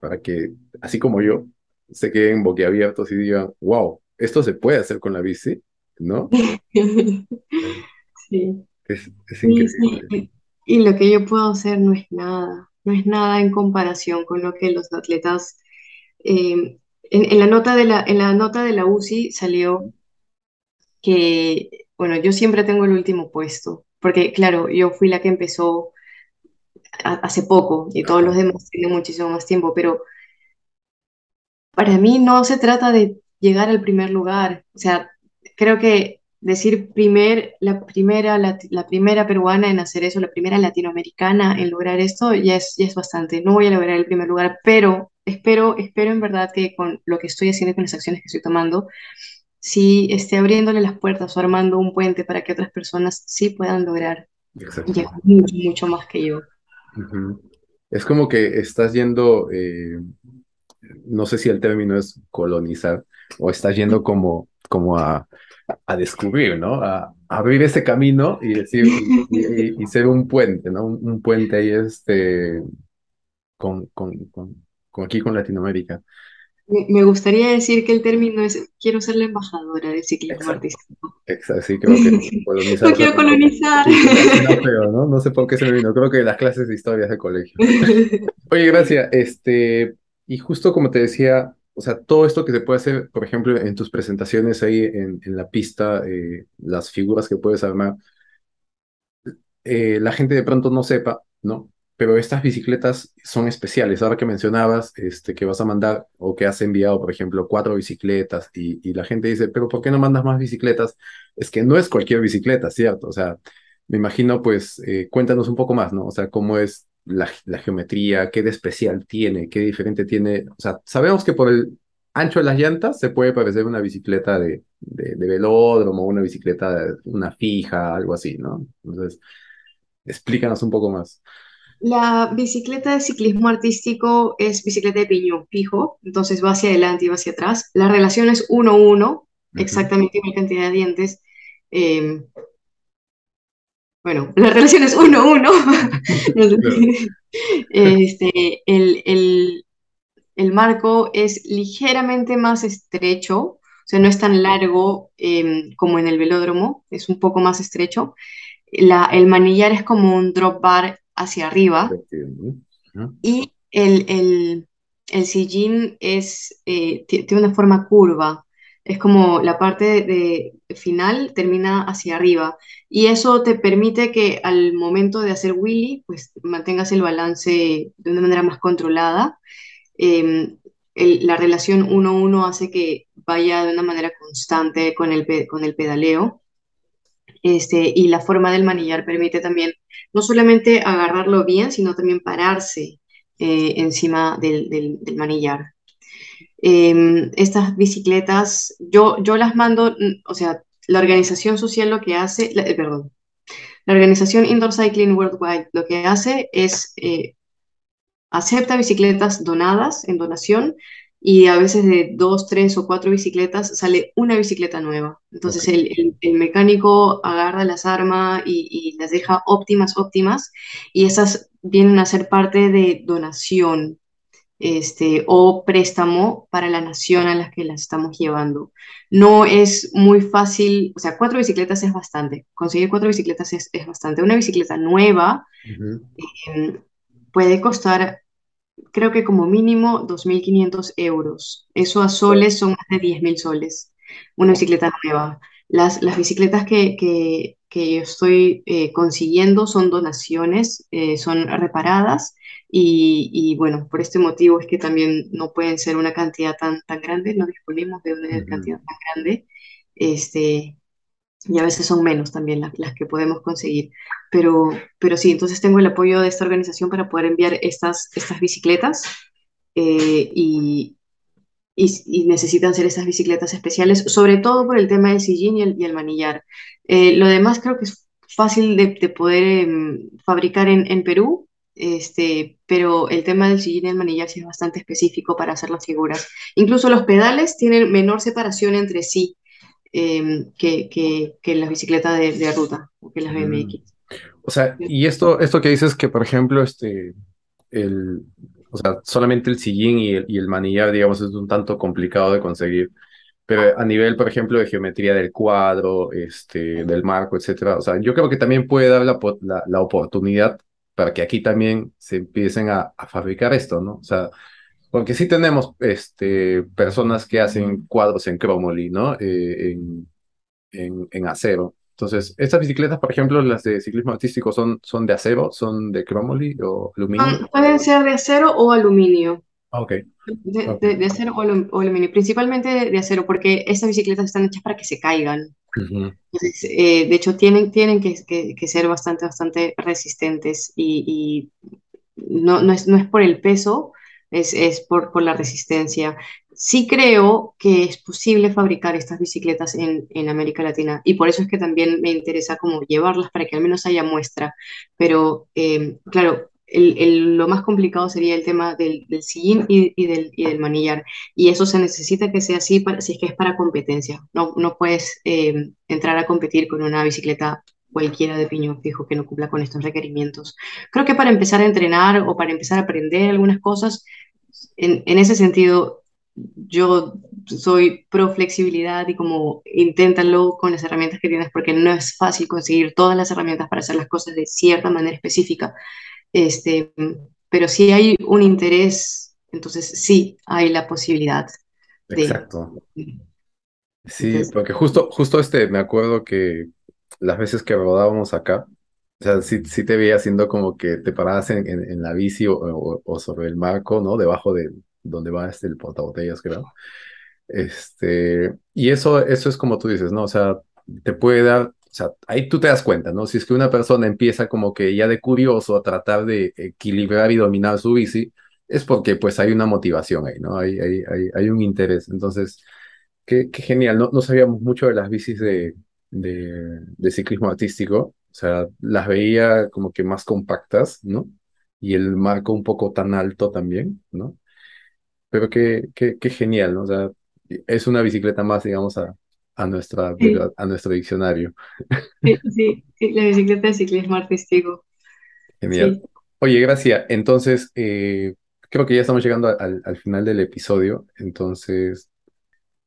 Speaker 1: para que, así como yo, se queden boquiabiertos y digan, wow, esto se puede hacer con la bici, ¿no?
Speaker 2: Sí,
Speaker 1: Es, es
Speaker 2: sí, sí.
Speaker 1: increíble.
Speaker 2: Y y lo que yo puedo hacer no es nada, no es nada en comparación con lo que los atletas... eh, en, en la nota de la, en la nota de la UCI salió que, bueno, yo siempre tengo el último puesto, porque claro, yo fui la que empezó a- hace poco y todos los demás tienen muchísimo más tiempo, pero para mí no se trata de llegar al primer lugar. O sea, creo que decir primer, la primera, la, la primera peruana en hacer eso, la primera latinoamericana en lograr esto, ya es, ya es bastante. No voy a lograr el primer lugar, pero espero, espero en verdad que con lo que estoy haciendo y con las acciones que estoy tomando, sí esté abriéndole las puertas o armando un puente para que otras personas sí puedan lograr llegar mucho, mucho más que yo.
Speaker 1: Ujú. Es como que estás yendo, eh, no sé si el término es colonizar, o estás yendo como, como a, a descubrir, ¿no? A, a abrir ese camino y decir, y, y- y ser un puente, ¿no? Un, un puente ahí este, con, con aquí con Latinoamérica.
Speaker 2: Me gustaría decir que el término es quiero ser la embajadora del ciclismo
Speaker 1: Exacto.
Speaker 2: artístico.
Speaker 1: Exacto, sí, creo que colonizar
Speaker 2: No quiero colonizar.
Speaker 1: suena feo, ¿no? No sé por qué se me vino, creo que las clases de historia de colegio. Oye, gracias. Este, y justo como te decía, o sea, todo esto que se puede hacer, por ejemplo, en tus presentaciones ahí en, en la pista, eh, las figuras que puedes armar, eh, la gente de pronto no sepa, ¿no? Pero estas bicicletas son especiales. Ahora que mencionabas este, que vas a mandar o que has enviado, por ejemplo, cuatro bicicletas y, y la gente dice, pero ¿por qué no mandas más bicicletas? Es que no es cualquier bicicleta, ¿cierto? O sea, me imagino, pues, eh, cuéntanos un poco más, ¿no? O sea, cómo es la, la geometría, qué de especial tiene, qué diferente tiene. O sea, sabemos que por el ancho de las llantas se puede parecer una bicicleta de, de, de velódromo, una bicicleta, de, una fija, algo así, ¿no? Entonces, explícanos un poco más.
Speaker 2: La bicicleta de ciclismo artístico es bicicleta de piñón fijo, entonces va hacia adelante y va hacia atrás. La relación es 1-1,
Speaker 1: Ujú.
Speaker 2: exactamente igual cantidad de dientes. Eh, bueno, la relación es 1-1. No sé.
Speaker 1: Claro.
Speaker 2: Este, el, el, el marco es ligeramente más estrecho, o sea, no es tan largo eh, como en el velódromo, es un poco más estrecho. La, el manillar es como un drop bar hacia arriba. Y el, el, el sillín es, eh, ti- tiene una forma curva. Es como la parte de, de final termina hacia arriba. Y eso te permite que al momento de hacer wheelie, pues mantengas el balance de una manera más controlada. Eh, el- la relación uno uno hace que vaya de una manera constante con el, con el pedaleo. Este, y la forma del manillar permite también no solamente agarrarlo bien, sino también pararse eh, encima del, manillar. Eh, estas bicicletas, yo, yo las mando, mm, o sea, la organización social lo que hace, la- eh, perdón, la organización Indoor Cycling Worldwide lo que hace es eh, acepta bicicletas donadas en donación y a veces de dos, tres o cuatro bicicletas sale una bicicleta nueva. Entonces el, el- el mecánico agarra las armas y, y las deja óptimas, óptimas y esas vienen a ser parte de donación. Este, o préstamo para la nación a la que las estamos llevando. No es muy fácil, o sea, cuatro bicicletas es bastante, conseguir cuatro bicicletas es, es bastante. Una bicicleta nueva em, puede costar creo que como mínimo 2.500 euros. Eso a soles son más de 10.000 soles, una bicicleta nueva. Las, las bicicletas que, que, que yo estoy eh, consiguiendo son donaciones, eh, son reparadas y, y, bueno, por este motivo es que también no pueden ser una cantidad tan, tan grande, no disponemos de una
Speaker 1: Ujú.
Speaker 2: cantidad tan grande. Este, y a veces son menos también las, las que podemos conseguir. Pero, pero sí, entonces tengo el apoyo de esta organización para poder enviar estas, estas bicicletas eh, y, y, necesitan ser estas bicicletas especiales, sobre todo por el tema del sillín y el, manillar. Eh, lo demás creo que es fácil de, de poder eh, fabricar en, en Perú. Este, pero el tema del sillín y el manillar sí es bastante específico para hacer las figuras. Incluso los pedales tienen menor separación entre sí eh, que, que, que, las bicicletas de, de, ruta o que las
Speaker 1: Mm.
Speaker 2: BMX.
Speaker 1: O sea, y esto, esto que dices que, por ejemplo, este, el, o sea, solamente el sillín y el, y el manillar, digamos, es un tanto complicado de conseguir, pero a nivel, por ejemplo, de geometría del cuadro, este, del marco, etcétera, o sea, yo creo que también puede dar la, la, la oportunidad para que aquí también se empiecen a, a fabricar esto, ¿no? O sea, porque sí tenemos, este, personas que hacen cuadros en Chromoly, ¿no? Eh, en, en, en acero. Entonces, estas bicicletas, por ejemplo, las de ciclismo artístico, ¿son, son de acero? ¿Son de Chromoly o aluminio?
Speaker 2: Um, pueden ser de acero o aluminio.
Speaker 1: Ah, Ok,
Speaker 2: De,
Speaker 1: ok.
Speaker 2: de, de acero o, alu- o aluminio, principalmente de, de acero, porque estas bicicletas están hechas para que se caigan.
Speaker 1: Ujú,
Speaker 2: Entonces, eh, de hecho, tienen, tienen que, que, que ser bastante, bastante resistentes y, y no, no es, no es por el peso, es, es por, por la resistencia. Sí creo que es posible fabricar estas bicicletas en, en América Latina y por eso es que también me interesa como llevarlas para que al menos haya muestra. Pero eh, claro, el, el- lo más complicado sería el tema del, sillín y, y del, y del manillar. Y eso se necesita que sea así si es que es para competencia. No, no puedes eh, entrar a competir con una bicicleta cualquiera de piñón fijo que no cumpla con estos requerimientos. Creo que para empezar a entrenar o para empezar a aprender algunas cosas, en, en ese sentido, yo soy pro flexibilidad y como inténtalo con las herramientas que tienes porque no es fácil conseguir todas las herramientas para hacer las cosas de cierta manera específica. Este, pero si hay un interés, entonces sí hay la posibilidad de...
Speaker 1: Exacto. Sí,
Speaker 2: Entonces,
Speaker 1: porque justo, justo este, me acuerdo que las veces que rodábamos acá, O sea, sí, sí te veía haciendo como que te parabas en, en, en la bici o, o- o sobre el marco, ¿no? Debajo de donde va este, el portabotellas, creo. Este, y eso, eso es como tú dices, ¿no? O sea, te puede dar, o sea, ahí tú te das cuenta, ¿no? Si es que una persona empieza como que ya de curioso a tratar de equilibrar y dominar su bici, es porque pues hay una motivación ahí, ¿no? Hay, hay, hay, hay un interés. Entonces, qué, qué genial, no, no sabíamos mucho de las bicis de, de, de ciclismo artístico, sea, las veía como que más compactas, ¿no? Y el marco un poco tan alto también, ¿no? Pero qué, qué, qué genial, ¿no? O sea, es una bicicleta más, digamos, a, a nuestra,
Speaker 2: Sí,
Speaker 1: a nuestro diccionario.
Speaker 2: sí, sí, sí, la bicicleta de ciclismo artístico.
Speaker 1: Genial.
Speaker 2: Sí.
Speaker 1: Oye, Gracia, entonces, eh, creo que ya estamos llegando al, al final del episodio. Entonces,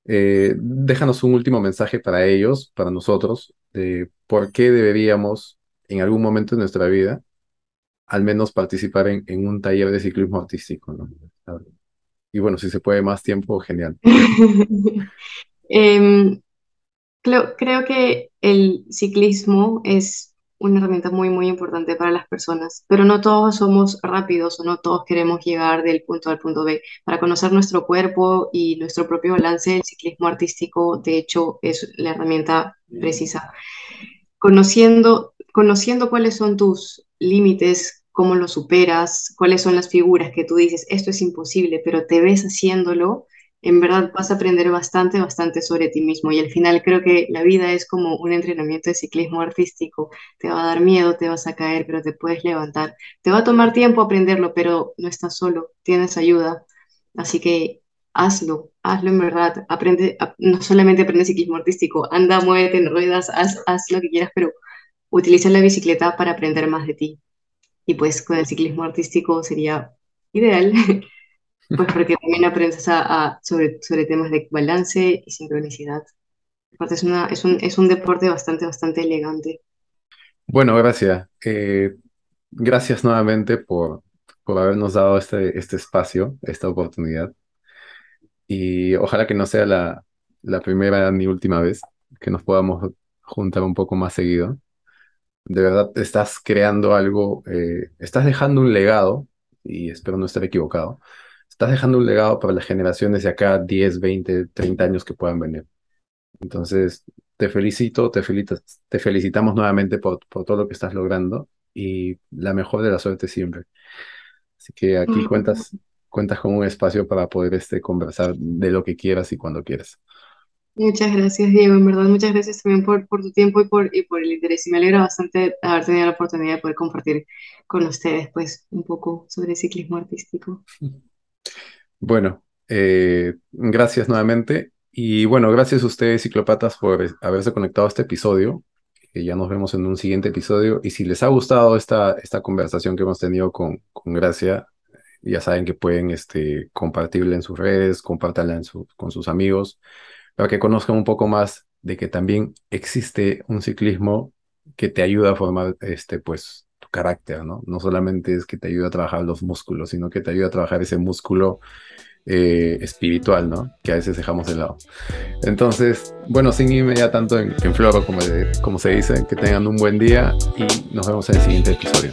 Speaker 1: eh, déjanos un último mensaje para ellos, para nosotros, de por qué deberíamos, en algún momento de nuestra vida, al menos participar en, en un taller de ciclismo artístico. Y bueno, si se puede más tiempo, genial.
Speaker 2: Em, Creo, creo que el ciclismo es una herramienta muy, muy importante para las personas, pero no todos somos rápidos o no todos queremos llegar del punto A al punto B. Para conocer nuestro cuerpo y nuestro propio balance, el ciclismo artístico, de hecho, es la herramienta precisa conociendo, conociendo cuáles son tus límites, cómo los superas, cuáles son las figuras que tú dices, esto es imposible, pero te ves haciéndolo, en verdad vas a aprender bastante, bastante sobre ti mismo. Y al final creo que la vida es como un entrenamiento de ciclismo artístico. Te va a dar miedo, te vas a caer, pero te puedes levantar. Te va a tomar tiempo aprenderlo, pero no estás solo, tienes ayuda. Así que hazlo, hazlo en verdad. Aprende, no solamente aprende ciclismo artístico, anda, muévete en ruedas, haz, haz lo que quieras, pero utiliza la bicicleta para aprender más de ti. Y pues con el ciclismo artístico sería ideal, pues porque también aprendes a, a- sobre, sobre temas de balance y sincronicidad. Aparte es una, es un, es un deporte bastante, bastante elegante.
Speaker 1: Bueno, gracias. Eh, gracias nuevamente por, por habernos dado este, este espacio, esta oportunidad. Y ojalá que no sea la, la primera ni última vez que nos podamos juntar un poco más seguido. De verdad, estás creando algo, eh, estás dejando un legado, y espero no estar equivocado, estás dejando un legado para las generaciones de acá 10, 20, 30 años que puedan venir. Entonces, te felicito, te felicitas- te felicitamos nuevamente por, por todo lo que estás logrando y la mejor de la suerte siempre. Así que aquí cuentas, cuentas con un espacio para poder este, conversar de lo que quieras y cuando quieras.
Speaker 2: Muchas gracias, Diego. En verdad, muchas gracias también por, por tu tiempo y por, y por el interés. Y me alegra bastante haber tenido la oportunidad de poder compartir con ustedes, pues, un poco sobre ciclismo artístico.
Speaker 1: Bueno, eh, gracias nuevamente. Y bueno, gracias a ustedes, ciclopatas, por haberse conectado a este episodio. que ya nos vemos en un siguiente episodio. Y si les ha gustado esta, esta conversación que hemos tenido con, con Gracia, ya saben que pueden este, compartirla en sus redes, compártanla su- con sus amigos, para que conozcan un poco más de que también existe un ciclismo que te ayuda a formar este, pues, tu carácter, ¿no? No solamente es que te ayuda a trabajar los músculos, sino que te ayuda a trabajar ese músculo eh, espiritual, ¿no? Que a veces dejamos de lado. Entonces, bueno, sin irme ya tanto en, en floro, como, se dice, que tengan un buen día y nos vemos en el siguiente episodio.